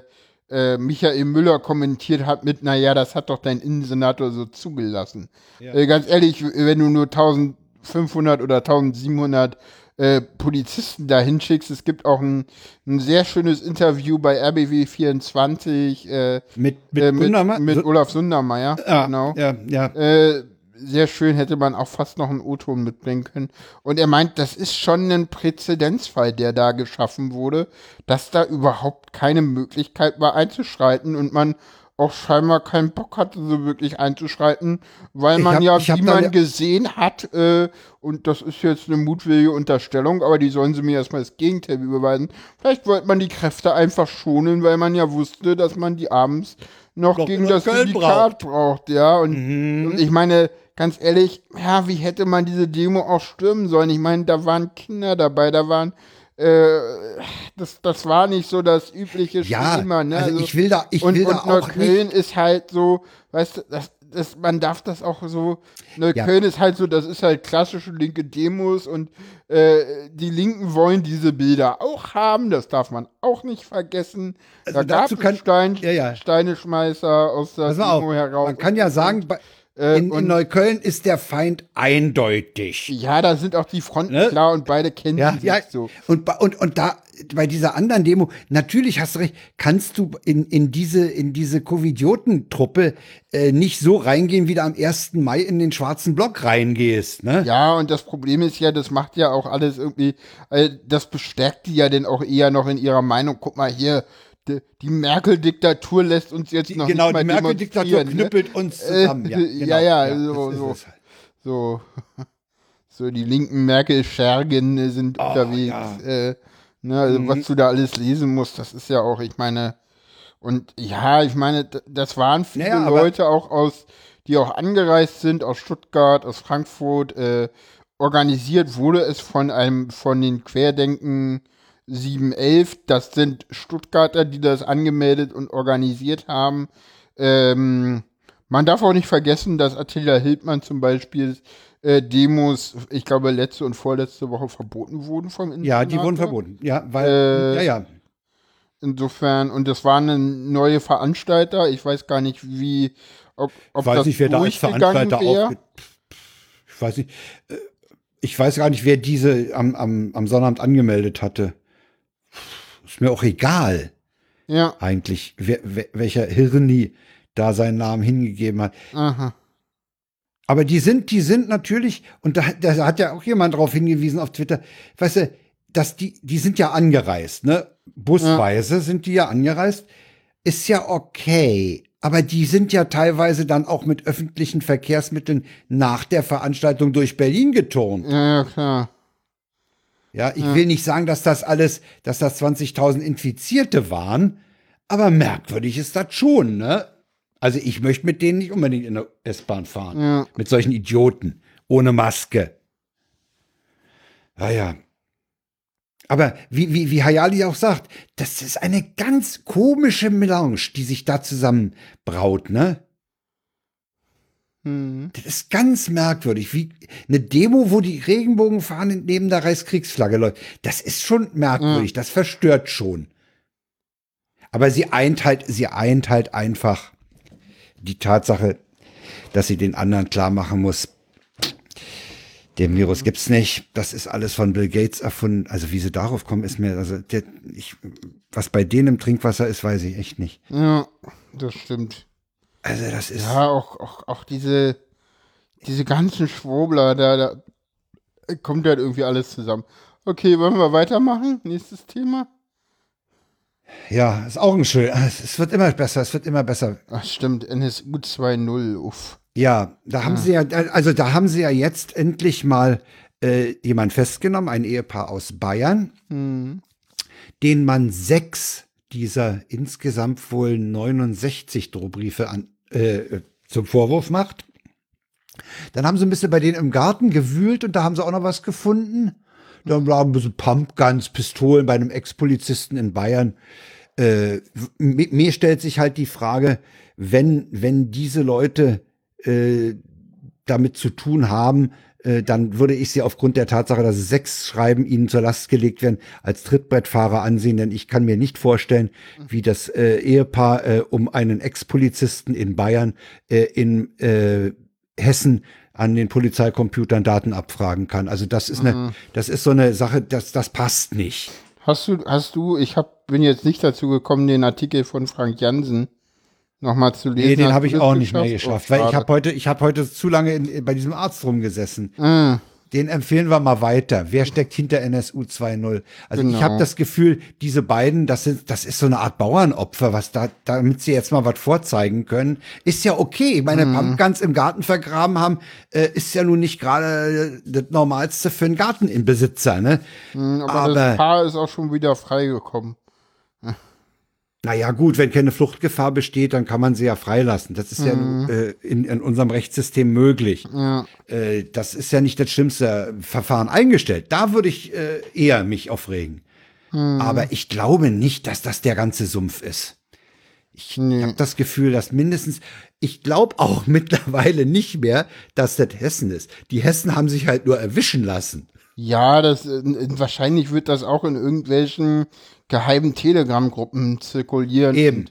äh, Michael Müller kommentiert hat mit, naja, das hat doch dein Innensenator so zugelassen. Äh, ganz ehrlich, wenn du nur 1500 oder 1700 äh, Polizisten da hinschickst, es gibt auch ein, ein sehr schönes Interview bei RBW24 äh, mit mit, äh, mit, mit Olaf Sundermeier. ja, genau. ja, ja. Sehr schön, hätte man auch fast noch einen O-Ton mitbringen können. Und er meint, das ist schon ein Präzedenzfall, der da geschaffen wurde, dass da überhaupt keine Möglichkeit war einzuschreiten und man auch scheinbar keinen Bock hatte, so wirklich einzuschreiten, weil man hab- ja, wie man ne- gesehen hat, äh, und das ist jetzt eine mutwillige Unterstellung, aber die sollen sie mir erstmal das Gegenteil beweisen. Vielleicht wollte man die Kräfte einfach schonen, weil man ja wusste, dass man die abends noch, Noch gegen das Syndikat braucht, ja. Und, Mhm. und ich meine, ganz ehrlich, ja, wie hätte man diese Demo auch stürmen sollen? Ich meine, da waren Kinder dabei, da waren, äh, das, das war nicht so das übliche Ja, Schema, ne? also ich will da- ich und, will da und auch Neukölln ist halt so, weißt du, das, das, man darf das auch so, Neukölln ist halt so, das ist halt klassische linke Demos und äh, die Linken wollen diese Bilder auch haben, das darf man auch nicht vergessen. Also da gab dazu es kann- Stein, Ja, ja. Steineschmeißer aus der Demo heraus. man kann ja sagen, bei, Äh, in, in Neukölln ist der Feind eindeutig. Ja, da sind auch die Fronten Ne? klar und beide kennen Ja, sich ja. so. Und, bei- und, und da, bei dieser anderen Demo, natürlich hast du recht, kannst du in, in diese, in diese Covidiotentruppe äh, nicht so reingehen, wie du am 1. Mai in den schwarzen Block reingehst, ne? Ja, und das Problem ist ja, das macht ja auch alles irgendwie, äh, das bestärkt die ja dann auch eher noch in ihrer Meinung. Guck mal hier, die, die Merkel-Diktatur lässt uns jetzt noch genau, nicht mal die Merkel-Diktatur ne? knüppelt uns zusammen. Ja, Äh, genau, ja, ja, so- ist so. es halt. So, so die linken Merkel-Schergen sind unterwegs. Oh, ja. Äh, ne, also Mhm. was du da alles lesen musst, das ist ja auch, ich meine, und ja, ich meine, das waren viele Naja, Leute auch aus, die auch angereist sind, aus Stuttgart, aus Frankfurt, äh, organisiert wurde es von einem, von den Querdenken 711, das sind Stuttgarter, die das angemeldet und organisiert haben. Ähm, man darf auch nicht vergessen, dass Attila Hildmann zum Beispiel äh, Demos, ich glaube, letzte und vorletzte Woche verboten wurden vom Ja, die wurden verboten. Ja, weil, Äh, ja, ja. Insofern, und das waren eine neue Veranstalter. Ich weiß gar nicht, wie, ob, ob Ich weiß das nicht, wer da als Veranstalter aufge... Ich weiß nicht. äh, Ich weiß gar nicht, wer diese am, am, am Sonnabend angemeldet hatte. Ist mir auch egal, Ja, eigentlich, wer, welcher Hirni da seinen Namen hingegeben hat. aha. Aber die sind, die sind natürlich, und da, da hat ja auch jemand darauf hingewiesen auf Twitter, weißt du, dass die, die sind ja angereist, ne? Busweise sind die ja angereist. Ist ja okay. Aber die sind ja teilweise dann auch mit öffentlichen Verkehrsmitteln nach der Veranstaltung durch Berlin geturnt. Ja, ja, klar. Ja, ich will nicht sagen, dass das alles, dass das 20.000 Infizierte waren, aber merkwürdig ist das schon, ne? Also ich möchte mit denen nicht unbedingt in der S-Bahn fahren. Ja. Mit solchen Idioten. Ohne Maske. Naja. Aber wie, wie, wie Hayali auch sagt, das ist eine ganz komische Melange, die sich da zusammenbraut, ne? Hm. Das ist ganz merkwürdig. Wie eine Demo, wo die Regenbogenfahnen neben der Reichskriegsflagge läuft. Das ist schon merkwürdig. Das verstört schon. Aber sie eint halt, sie eint halt einfach die Tatsache, dass sie den anderen klar machen muss, den Virus gibt's nicht. Das ist alles von Bill Gates erfunden. Also wie sie darauf kommen, ist mir, also der, ich, was bei denen im Trinkwasser ist, weiß ich echt nicht. Ja, das stimmt. Also das ist, Ja, auch, auch, auch diese, diese ganzen Schwurbler, da, da kommt halt irgendwie alles zusammen. Okay, wollen wir weitermachen? Nächstes Thema? ja, ist auch ein schön. Es wird immer besser, es wird immer besser. Ach stimmt, NSU 2.0, uff. Ja, da haben sie ja, also da haben sie ja jetzt endlich mal äh, jemand festgenommen, ein Ehepaar aus Bayern, Hm. den man sechs dieser insgesamt wohl 69 Drohbriefe an, äh, zum Vorwurf macht. Dann haben sie ein bisschen bei denen im Garten gewühlt und da haben sie auch noch was gefunden. Dann waren ein bisschen Pumpguns, Pistolen bei einem Ex-Polizisten in Bayern. Äh, mi- mir stellt sich halt die Frage, wenn, wenn diese Leute äh, damit zu tun haben, äh, dann würde ich sie aufgrund der Tatsache, dass es sechs Schreiben ihnen zur Last gelegt werden, als Trittbrettfahrer ansehen, denn ich kann mir nicht vorstellen, wie das äh, Ehepaar äh, um einen Ex-Polizisten in Bayern äh, in äh, Hessen an den Polizeicomputern Daten abfragen kann. Also das ist eine, das ist so eine Sache, das, das passt nicht. Hast du, hast du, ich hab, bin jetzt nicht dazu gekommen, den Artikel von Frank Jansen nochmal zu lesen. Nee, den habe ich auch nicht mehr geschafft, Oh, weil ich habe heute, ich habe heute zu lange in, bei diesem Arzt rumgesessen. Ah, Den empfehlen wir mal weiter. Wer steckt hinter NSU 2.0? Also ich Genau. habe das Gefühl, diese beiden, das sind, das ist so eine Art Bauernopfer, was da, damit sie jetzt mal was vorzeigen können, ist ja okay. Ich meine, Pumpguns im Garten vergraben haben, äh, ist ja nun nicht gerade äh, das Normalste für einen Garteninbesitzer, ne? aber, Aber- das Paar ist auch schon wieder freigekommen. Naja, gut, wenn keine Fluchtgefahr besteht, dann kann man sie ja freilassen. Das ist ja äh, in, in unserem Rechtssystem möglich. Ja. Äh, das ist ja nicht das schlimmste Verfahren eingestellt. Da würde ich äh, eher mich aufregen. Aber ich glaube nicht, dass das der ganze Sumpf ist. Ich Nee. habe das Gefühl, dass mindestens, ich glaube auch mittlerweile nicht mehr, dass das Hessen ist. Die Hessen haben sich halt nur erwischen lassen. Ja, das äh, wahrscheinlich wird das auch in irgendwelchen geheimen Telegram-Gruppen zirkulieren. Eben.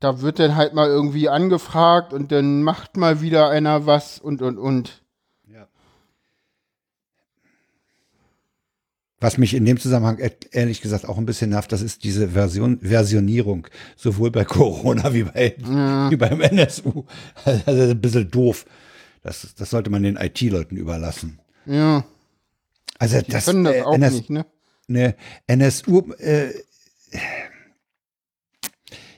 Da wird dann halt mal irgendwie angefragt und dann macht mal wieder einer was und und und. Was mich in dem Zusammenhang e- ehrlich gesagt auch ein bisschen nervt, das ist diese Version, Versionierung, sowohl bei Corona wie, bei, wie beim NSU. Also ein bisschen doof. Das, das sollte man den IT-Leuten überlassen. Ja, Also die das, können das äh, auch NS, nicht, ne? Ne, NSU, äh,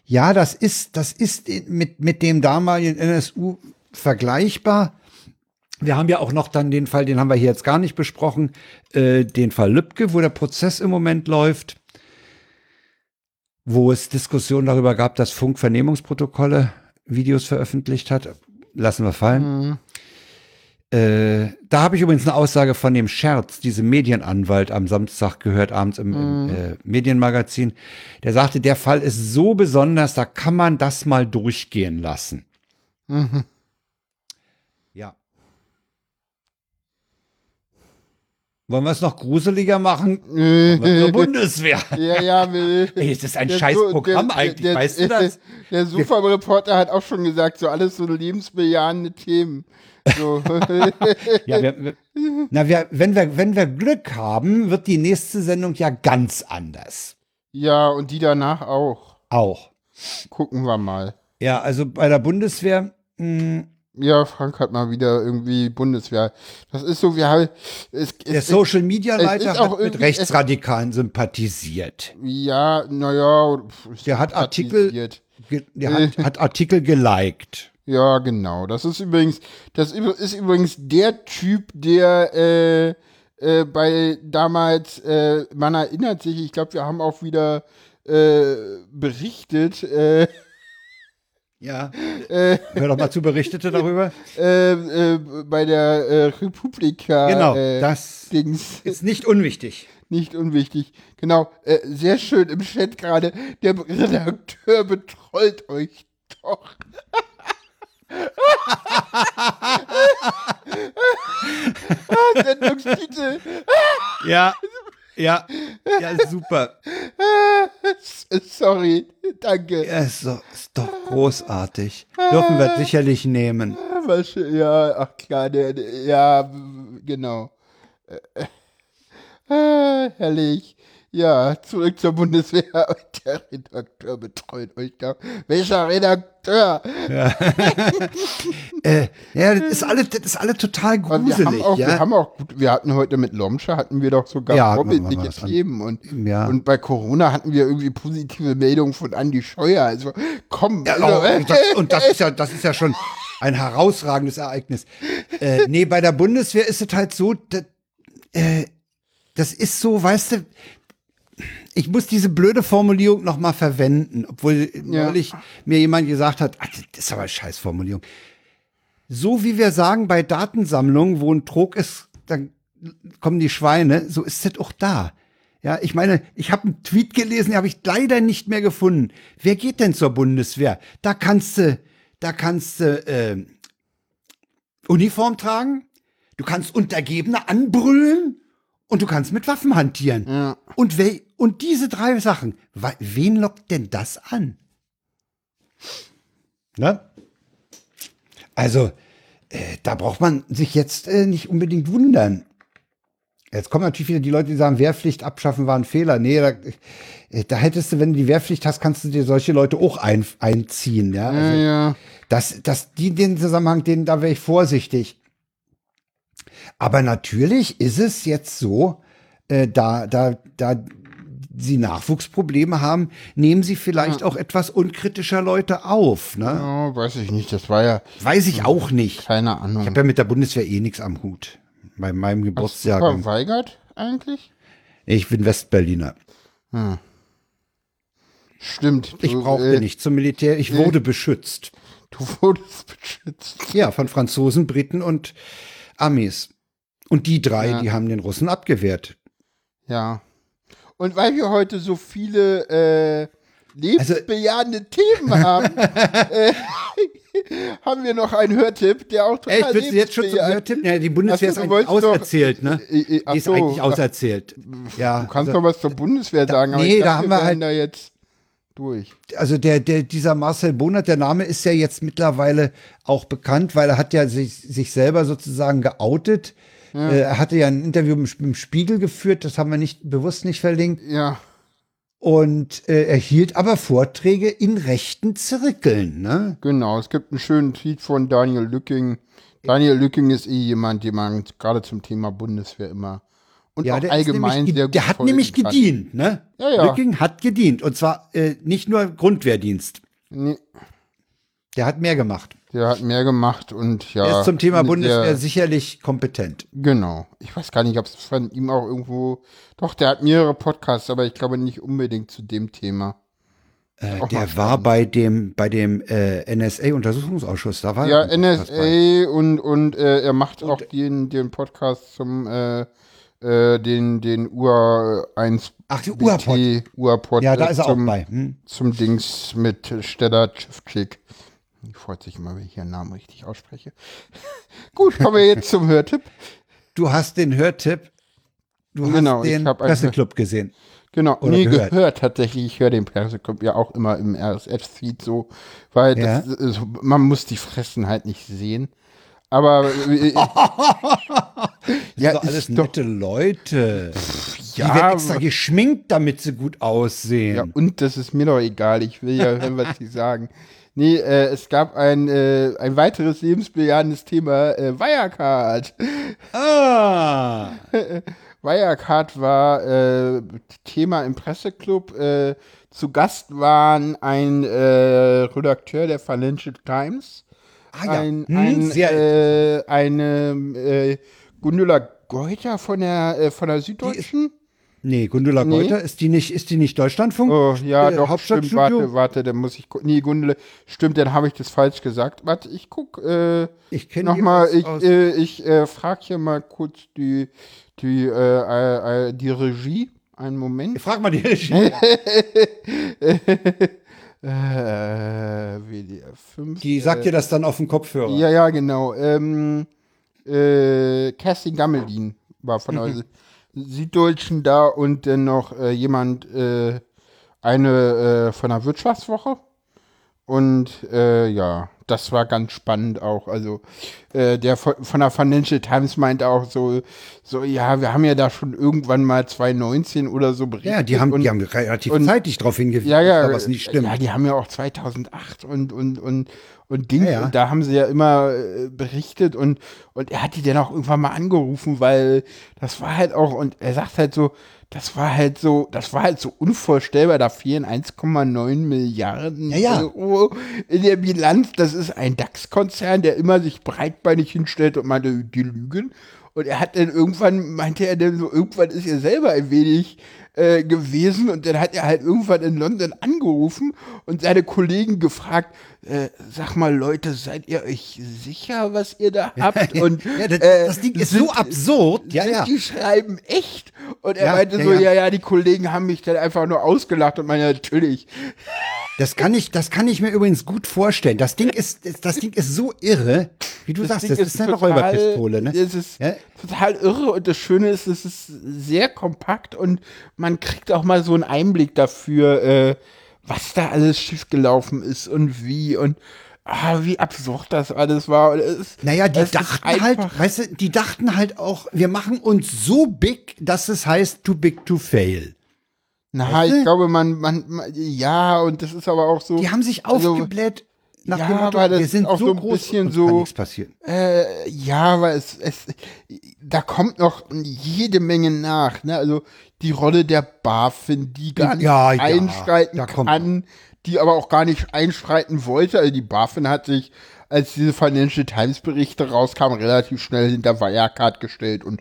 ja, das ist, das ist mit, mit dem damaligen NSU vergleichbar. Wir haben ja auch noch dann den Fall, den haben wir hier jetzt gar nicht besprochen, äh, den Fall Lübcke, wo der Prozess im Moment läuft, wo es Diskussionen darüber gab, dass Funk Vernehmungsprotokolle Videos veröffentlicht hat. Lassen wir fallen. Äh, da habe ich übrigens eine Aussage von dem Scherz, diesem Medienanwalt am Samstag gehört, abends im, im äh, Medienmagazin. Der sagte, der Fall ist so besonders, da kann man das mal durchgehen lassen. Ja. Wollen wir es noch gruseliger machen? Kommen wir zur Bundeswehr. Ja, ja, will. Ey, es ist ein Der scheiß Programm der- eigentlich, der- weißt du das? Der Super-Reporter hat auch schon gesagt, so alles so lebensbejahende Themen. So. Ja, wir, wir, na, wir, wenn, wir, wenn wir Glück haben, wird die nächste Sendung ja ganz anders. ja, und die danach auch. Auch. Gucken wir mal. Ja, also bei der Bundeswehr, mh, Ja, Frank hat mal wieder irgendwie Bundeswehr. Das ist so, wir haben. Es, Der es, Social Media es Leiter ist auch hat mit Rechtsradikalen sympathisiert. ja, naja. Der hat Artikel, ge- der hat, hat Artikel geliked. Ja, genau. Das ist übrigens, das ist übrigens der Typ, der äh, äh, bei damals, äh, man erinnert sich, ich glaube, wir haben auch wieder äh, berichtet, äh, Ja. Hör doch mal zu, berichtete darüber. äh, bei der Republika. Genau, das Dings, ist nicht unwichtig. nicht unwichtig. Genau, äh, sehr schön im Chat gerade. Der Redakteur betrollt euch doch. Ah, Sendungstitel. Ja, ja, ja, super. Sorry, danke. Ja, ist, doch, ist doch großartig. Dürfen wir sicherlich nehmen. Ja, ach klar, der, der, ja, genau. Äh, äh, herrlich. Ja, zurück zur Bundeswehr. Der Redakteur betreut euch da. Welcher Redakteur? Äh, ja, das ist alle, das ist alle total Aber wir gruselig. haben auch, ja? wir haben auch gut, wir hatten heute mit Lomscher hatten wir doch sogar Ja, vorbildliche was an. Themen und, Ja. und bei Corona hatten wir irgendwie positive Meldungen von Andy Scheuer. Also komm, Ja, also, oh, und, das, und das ist ja, das ist ja schon ein herausragendes Ereignis. Äh, nee, bei der Bundeswehr ist es halt so, das, äh, das ist so, weißt du, ich muss diese blöde Formulierung noch mal verwenden, obwohl Ja. neulich mir jemand gesagt hat, ach, das ist aber eine Scheißformulierung. So wie wir sagen bei Datensammlungen, wo ein Trog ist, dann kommen die Schweine, so ist es auch da. Ja, ich meine, ich habe einen Tweet gelesen, den habe ich leider nicht mehr gefunden. Wer geht denn zur Bundeswehr? Da kannst du, da kannst du äh, Uniform tragen, du kannst Untergebene anbrüllen und du kannst mit Waffen hantieren. Ja. Und, we und diese drei Sachen, wen lockt denn das an? Ne? Also, äh, da braucht man sich jetzt äh, nicht unbedingt wundern. Jetzt kommen natürlich wieder die Leute, die sagen, Wehrpflicht abschaffen war ein Fehler. Nee, da, äh, da hättest du, wenn du die Wehrpflicht hast, kannst du dir solche Leute auch ein, einziehen. Ja, ja, also, ja. das, das, die, den Zusammenhang, den, da wäre ich vorsichtig. Aber natürlich ist es jetzt so, äh, da, da, da sie Nachwuchsprobleme haben, nehmen sie vielleicht auch etwas unkritischer Leute auf. Ne? Oh, weiß ich nicht, das war ja Weiß ich auch nicht. keine Ahnung. Ich habe ja mit der Bundeswehr eh nichts am Hut. Bei meinem Hast du verweigert eigentlich? Ich bin Westberliner. Stimmt. Ich du, brauchte äh, nicht zum Militär. Ich wurde beschützt. Du wurdest beschützt. Ja, von Franzosen, Briten und Amis. Und die drei, Ja. die haben den Russen abgewehrt. Ja. Und weil wir heute so viele äh, lebensbejahende Themen haben, äh, haben wir noch einen Hörtipp, der auch total Echt, willst du jetzt schon zum Hörtipp? Ja, die Bundeswehr Ach so, ist eigentlich auserzählt, ne? Äh, äh, ach Die ist so, eigentlich ach, auserzählt. Ja, Du kannst also, doch was zur Bundeswehr sagen, aber nee, ich da dachte, haben wir wir halt- da jetzt durch. also der, der, dieser Marcel Bonert, der Name ist ja jetzt mittlerweile auch bekannt, weil er hat ja sich, sich selber sozusagen geoutet. Äh, er hatte ja ein Interview im, im Spiegel geführt, das haben wir nicht bewusst nicht verlinkt. Ja, Und äh, er hielt aber Vorträge in rechten Zirkeln, ne? genau. Es gibt einen schönen Tweet von Daniel Lücking. Daniel Lücking ist eh jemand, den man gerade zum Thema Bundeswehr immer und auch der ist allgemein nämlich, sehr gut Der hat nämlich gedient, ne? Ja, ja. Lücking hat gedient. Und zwar äh, nicht nur Grundwehrdienst. Nee, Der hat mehr gemacht. der hat mehr gemacht und ja. er ist zum Thema der- Bundeswehr sicherlich kompetent. Genau. Ich weiß gar nicht, ob es von ihm auch irgendwo. Doch, der hat mehrere Podcasts, aber ich glaube nicht unbedingt zu dem Thema. Äh, der war bei dem, bei dem äh, NSA-Untersuchungsausschuss. Da war Ja, er. NSA und, und äh, er macht auch den, den Podcast zum äh, äh, den, den UA 1 Ach, die Urpod. Urpod Ja, da ist er auch zum, bei. Hm? Zum Dings mit Stella Chivchik. Freut sich immer, wenn ich ihren Namen richtig ausspreche. Gut, kommen wir jetzt zum Hörtipp. Du hast den Hörtipp. Du Genau, hast den Presseclub gesehen. Genau, Oder nee, gehört. gehört. tatsächlich. Ich höre den Presseclub ja auch immer im RSF-Feed so, weil Ja. das, ist- man muss die Fressen halt nicht sehen. Aber äh, ja, Das sind doch alles ist doch, nette Leute. ja, die werden extra geschminkt, damit sie gut aussehen. ja, und das ist mir doch egal. Ich will ja hören, was sie sagen. Nee, äh, es gab ein, äh, ein weiteres lebensbejahendes Thema, äh, Wirecard. Ah. Wirecard war äh, Thema im Presseclub. Äh, zu Gast waren ein äh, Redakteur der Financial Times, Ah ja. ein, Hm, ein, äh, eine äh, Gundula Geuter von der, äh, von der Süddeutschen. Nee, Gundula Nee. Geuter, ist die nicht, ist die nicht Deutschlandfunk? Oh, ja, Äh, doch, stimmt, warte, warte, dann muss ich gucken. Nee, Gundula, stimmt, dann habe ich das falsch gesagt. Warte, ich guck, äh, Ich kenne nochmal, ich, äh, ich äh, frage hier mal kurz die, die, äh, äh, äh, die Regie. Einen Moment. Frag mal die Regie. Äh, WDR 5. Die sagt dir das dann auf dem Kopfhörer. Ja, ja, genau. Ähm, äh, Kerstin Gammelin war von der Süddeutschen da und dann noch äh, jemand, äh, eine äh, von der Wirtschaftswoche. Und äh, ja, das war ganz spannend auch. Also äh, der von, von der Financial Times meinte auch so, so, ja, wir haben ja da schon irgendwann mal 2019 oder so berichtet. Ja, die haben, und, die haben relativ und- zeitig darauf hingewiesen, ja, ja, was nicht stimmt. Ja, die haben ja auch 2008 und und und und Ding Ja, ja. und da haben sie ja immer äh, berichtet und und er hat die dann auch irgendwann mal angerufen, weil das war halt auch und er sagt halt so, das war halt so, das war halt so unvorstellbar, da fehlen 1,9 Milliarden Ja. Euro in der Bilanz. Das ist ein DAX-Konzern, der immer sich breitbeinig hinstellt und meinte, die lügen. Und er hat dann irgendwann, meinte er dann so, irgendwann ist er selber ein wenig äh, gewesen und dann hat er halt irgendwann in London angerufen und seine Kollegen gefragt, äh, sag mal Leute, seid ihr euch sicher, was ihr da habt? Und ja, das, äh, das Ding ist sind- so absurd. Ja, ja. die schreiben echt? Und er Ja, meinte so, ja. ja, die Kollegen haben mich dann einfach nur ausgelacht und meine, natürlich. Das kann ich, das kann ich mir übrigens gut vorstellen. Das Ding ist, das- das Ding ist so irre, wie du sagst, Ding das ist eine total- Räuberpistole, ne? Es ist Ja? Total irre und das Schöne ist, es ist sehr kompakt und man kriegt auch mal so einen Einblick dafür, äh, was da alles schiefgelaufen ist und wie und ah, wie absurd das alles war. Und es, ist- Naja, die dachten halt, weißt du, die dachten halt auch, wir machen uns so big, dass es heißt, too big to fail. Na, Weißt du? ich glaube, man, man, man, ja, und das ist aber auch so. Die haben sich also, aufgebläht nach ja, dem Motto, aber das wir sind ist auch so so ein groß, bisschen so- kann nichts passieren. Äh, ja, weil es, es, da kommt noch jede Menge nach, ne? Also die Rolle der BaFin, die gar nicht Ja, ja, einschreiten kommt kann, die aber auch gar nicht einschreiten wollte. Also die BaFin hat sich, als diese Financial Times Berichte rauskamen, relativ schnell hinter Wirecard gestellt und,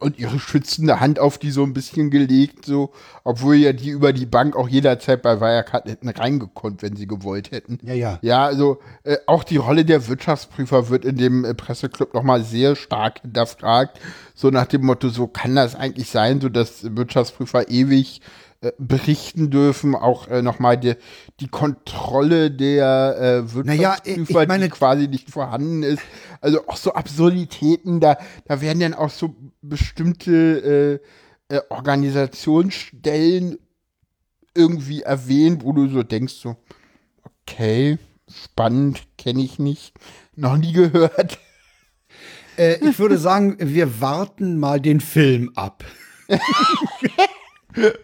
und ihre schützende Hand auf die so ein bisschen gelegt, so, obwohl ja die über die Bank auch jederzeit bei Wirecard hätten reingekonnt, wenn sie gewollt hätten. Ja, ja. Ja, also äh, auch die Rolle der Wirtschaftsprüfer wird in dem äh, Presseclub nochmal sehr stark hinterfragt. So nach dem Motto, so kann das eigentlich sein, so dass Wirtschaftsprüfer ewig äh, berichten dürfen, auch äh, nochmal die, die Kontrolle der äh, Naja, Wirtschaftsprüfer, ich meine- die quasi nicht vorhanden ist. Also auch so Absurditäten, da, da werden dann auch so bestimmte äh, äh, Organisationsstellen irgendwie erwähnt, wo du so denkst, so, okay, spannend, kenne ich nicht, noch nie gehört. Äh, ich würde sagen, wir warten mal den Film ab.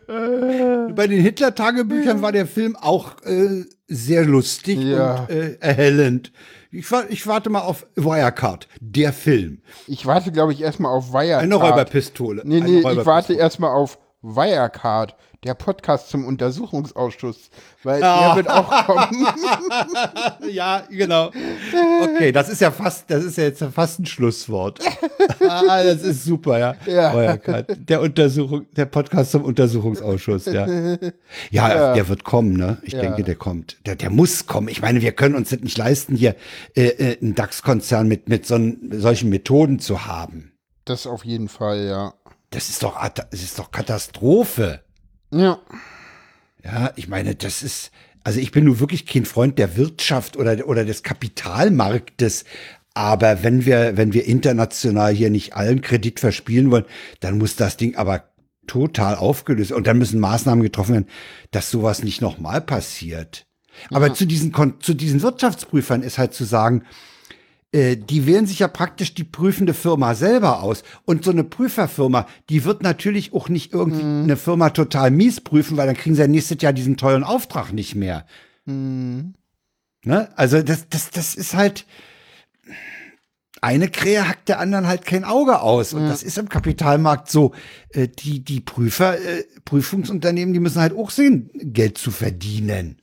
Bei den Hitler-Tagebüchern war der Film auch äh, sehr lustig Ja. und äh, erhellend. Ich, ich warte mal auf Wirecard, der Film. Ich warte, glaube ich, erstmal auf Wirecard. Eine Räuberpistole. Nee, nee, ich warte erstmal auf Wirecard, der Podcast zum Untersuchungsausschuss, weil Ah. der wird auch kommen. Ja, genau. Okay, das ist ja fast, das ist ja jetzt fast ein Schlusswort. ah, das ist super, ja. Ja. Wirecard. Der Untersuchung, der Podcast zum Untersuchungsausschuss, ja. Ja, der wird kommen, ne? Ich Ja. denke, der kommt. Der, der muss kommen. Ich meine, wir können uns das nicht leisten, hier äh, äh, einen DAX-Konzern mit, mit so, solchen Methoden zu haben. Das auf jeden Fall, ja. Das ist doch, das ist doch Katastrophe. Ja. Ja, ich meine, das ist, also ich bin nun wirklich kein Freund der Wirtschaft oder, oder des Kapitalmarktes. Aber wenn wir, wenn wir international hier nicht allen Kredit verspielen wollen, dann muss das Ding aber total aufgelöst und dann müssen Maßnahmen getroffen werden, dass sowas nicht nochmal passiert. Aber zu diesen, zu diesen Wirtschaftsprüfern ist halt zu sagen, äh, die wählen sich ja praktisch die prüfende Firma selber aus. Und so eine Prüferfirma, die wird natürlich auch nicht irgendwie eine Firma total mies prüfen, weil dann kriegen sie ja nächstes Jahr diesen teuren Auftrag nicht mehr. Ne? Also das, das, das ist halt eine Krähe hackt der anderen halt kein Auge aus. Und das ist im Kapitalmarkt so. Äh, die, die Prüfer, äh, Prüfungsunternehmen, die müssen halt auch sehen, Geld zu verdienen.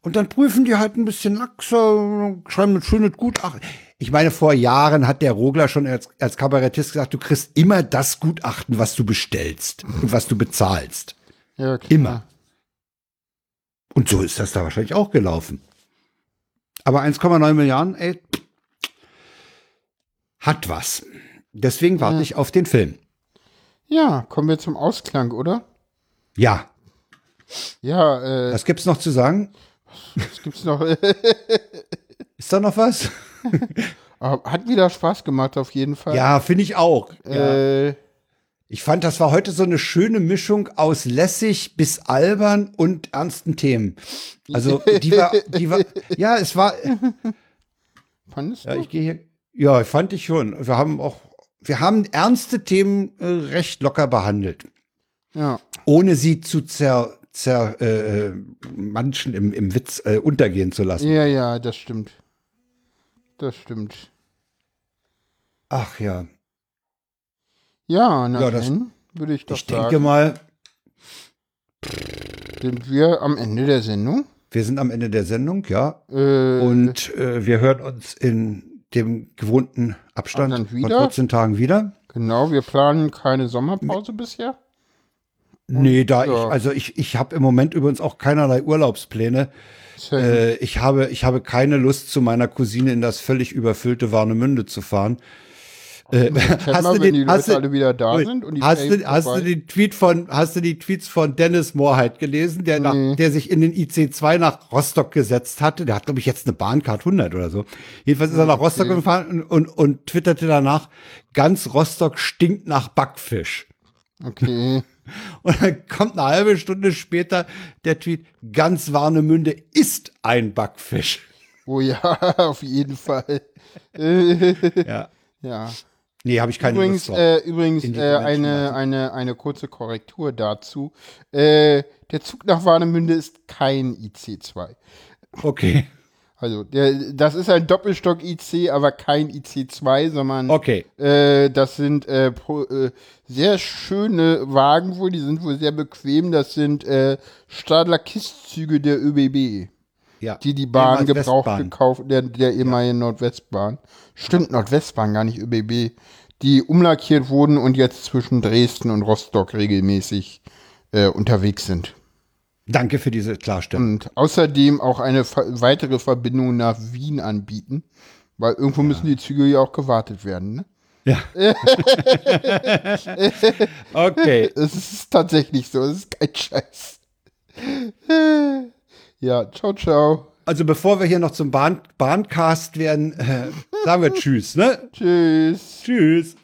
Und dann prüfen die halt ein bisschen laxer, schreiben ein schönes Gutachten. Ich meine, vor Jahren hat der Rogler schon als, als Kabarettist gesagt, du kriegst immer das Gutachten, was du bestellst und was du bezahlst. Ja, klar. Immer. Und so ist das da wahrscheinlich auch gelaufen. Aber 1,9 Milliarden, ey, hat was. Deswegen warte Ja. ich auf den Film. Ja, kommen wir zum Ausklang, oder? Ja, Ja, äh, was gibt's noch zu sagen? was gibt's noch? Ist da noch was? Aber Hat wieder Spaß gemacht, auf jeden Fall. Ja, finde ich auch. Ja. Äh, Ich fand, das war heute so eine schöne Mischung aus lässig bis albern und ernsten Themen. Also, die war, die war, ja, es war, fandest du? ja, ich gehe hier, ja, fand ich schon. Wir haben auch, wir haben ernste Themen äh, recht locker behandelt. ja. ohne sie zu zer, zer äh, manchen im, im Witz äh, untergehen zu lassen. Ja, ja, das stimmt. Das stimmt. Ach ja. Ja, na Ja, das- würde ich doch Ich denke sagen, mal, sind wir am Ende der Sendung. wir sind am Ende der Sendung, ja. Äh, Und äh, wir hören uns in dem gewohnten Abstand von wieder? 14 Tagen wieder. genau, wir planen keine Sommerpause bisher. Nee, da ja. ich, also ich, ich habe im Moment übrigens auch keinerlei Urlaubspläne. Äh, ich, habe, ich habe keine Lust, zu meiner Cousine in das völlig überfüllte Warnemünde zu fahren. Äh, hast, du, hast vorbei? du den Tweet von, hast du die Tweets von Dennis Moorheit gelesen, der, nach, Nee. der sich in den IC2 nach Rostock gesetzt hatte? Der hat, glaube ich, jetzt eine Bahncard 100 oder so. Jedenfalls ist er nach Rostock gefahren und, und, und twitterte danach, ganz Rostock stinkt nach Backfisch. Okay. Und dann kommt eine halbe Stunde später der Tweet, ganz Warnemünde ist ein Backfisch. Oh ja, auf jeden Fall. Ja. ja. Nee, habe ich keine Übrigens, äh, übrigens äh, eine, eine, eine kurze Korrektur dazu. Äh, der Zug nach Warnemünde ist kein IC2. Okay, Also, der, das ist ein Doppelstock-IC, aber kein IC2, sondern okay. äh, das sind äh, pro, äh, sehr schöne Wagen wohl, die sind wohl sehr bequem. Das sind äh, Stadler-Kistzüge der ÖBB. Ja. die die Bahn Ehemals gebraucht gekauft, der, der ehemaligen Nordwestbahn. Stimmt, Nordwestbahn, gar nicht ÖBB. Die umlackiert wurden und jetzt zwischen Dresden und Rostock regelmäßig äh, unterwegs sind. Danke für diese Klarstellung. Und außerdem auch eine weitere Verbindung nach Wien anbieten, weil irgendwo müssen die Züge ja auch gewartet werden. Ne? Ja. okay. Es ist tatsächlich so, es ist kein Scheiß. Ja, ciao, ciao. Also bevor wir hier noch zum Bahn Bahncast werden, äh, sagen wir Tschüss, ne? Tschüss. Tschüss.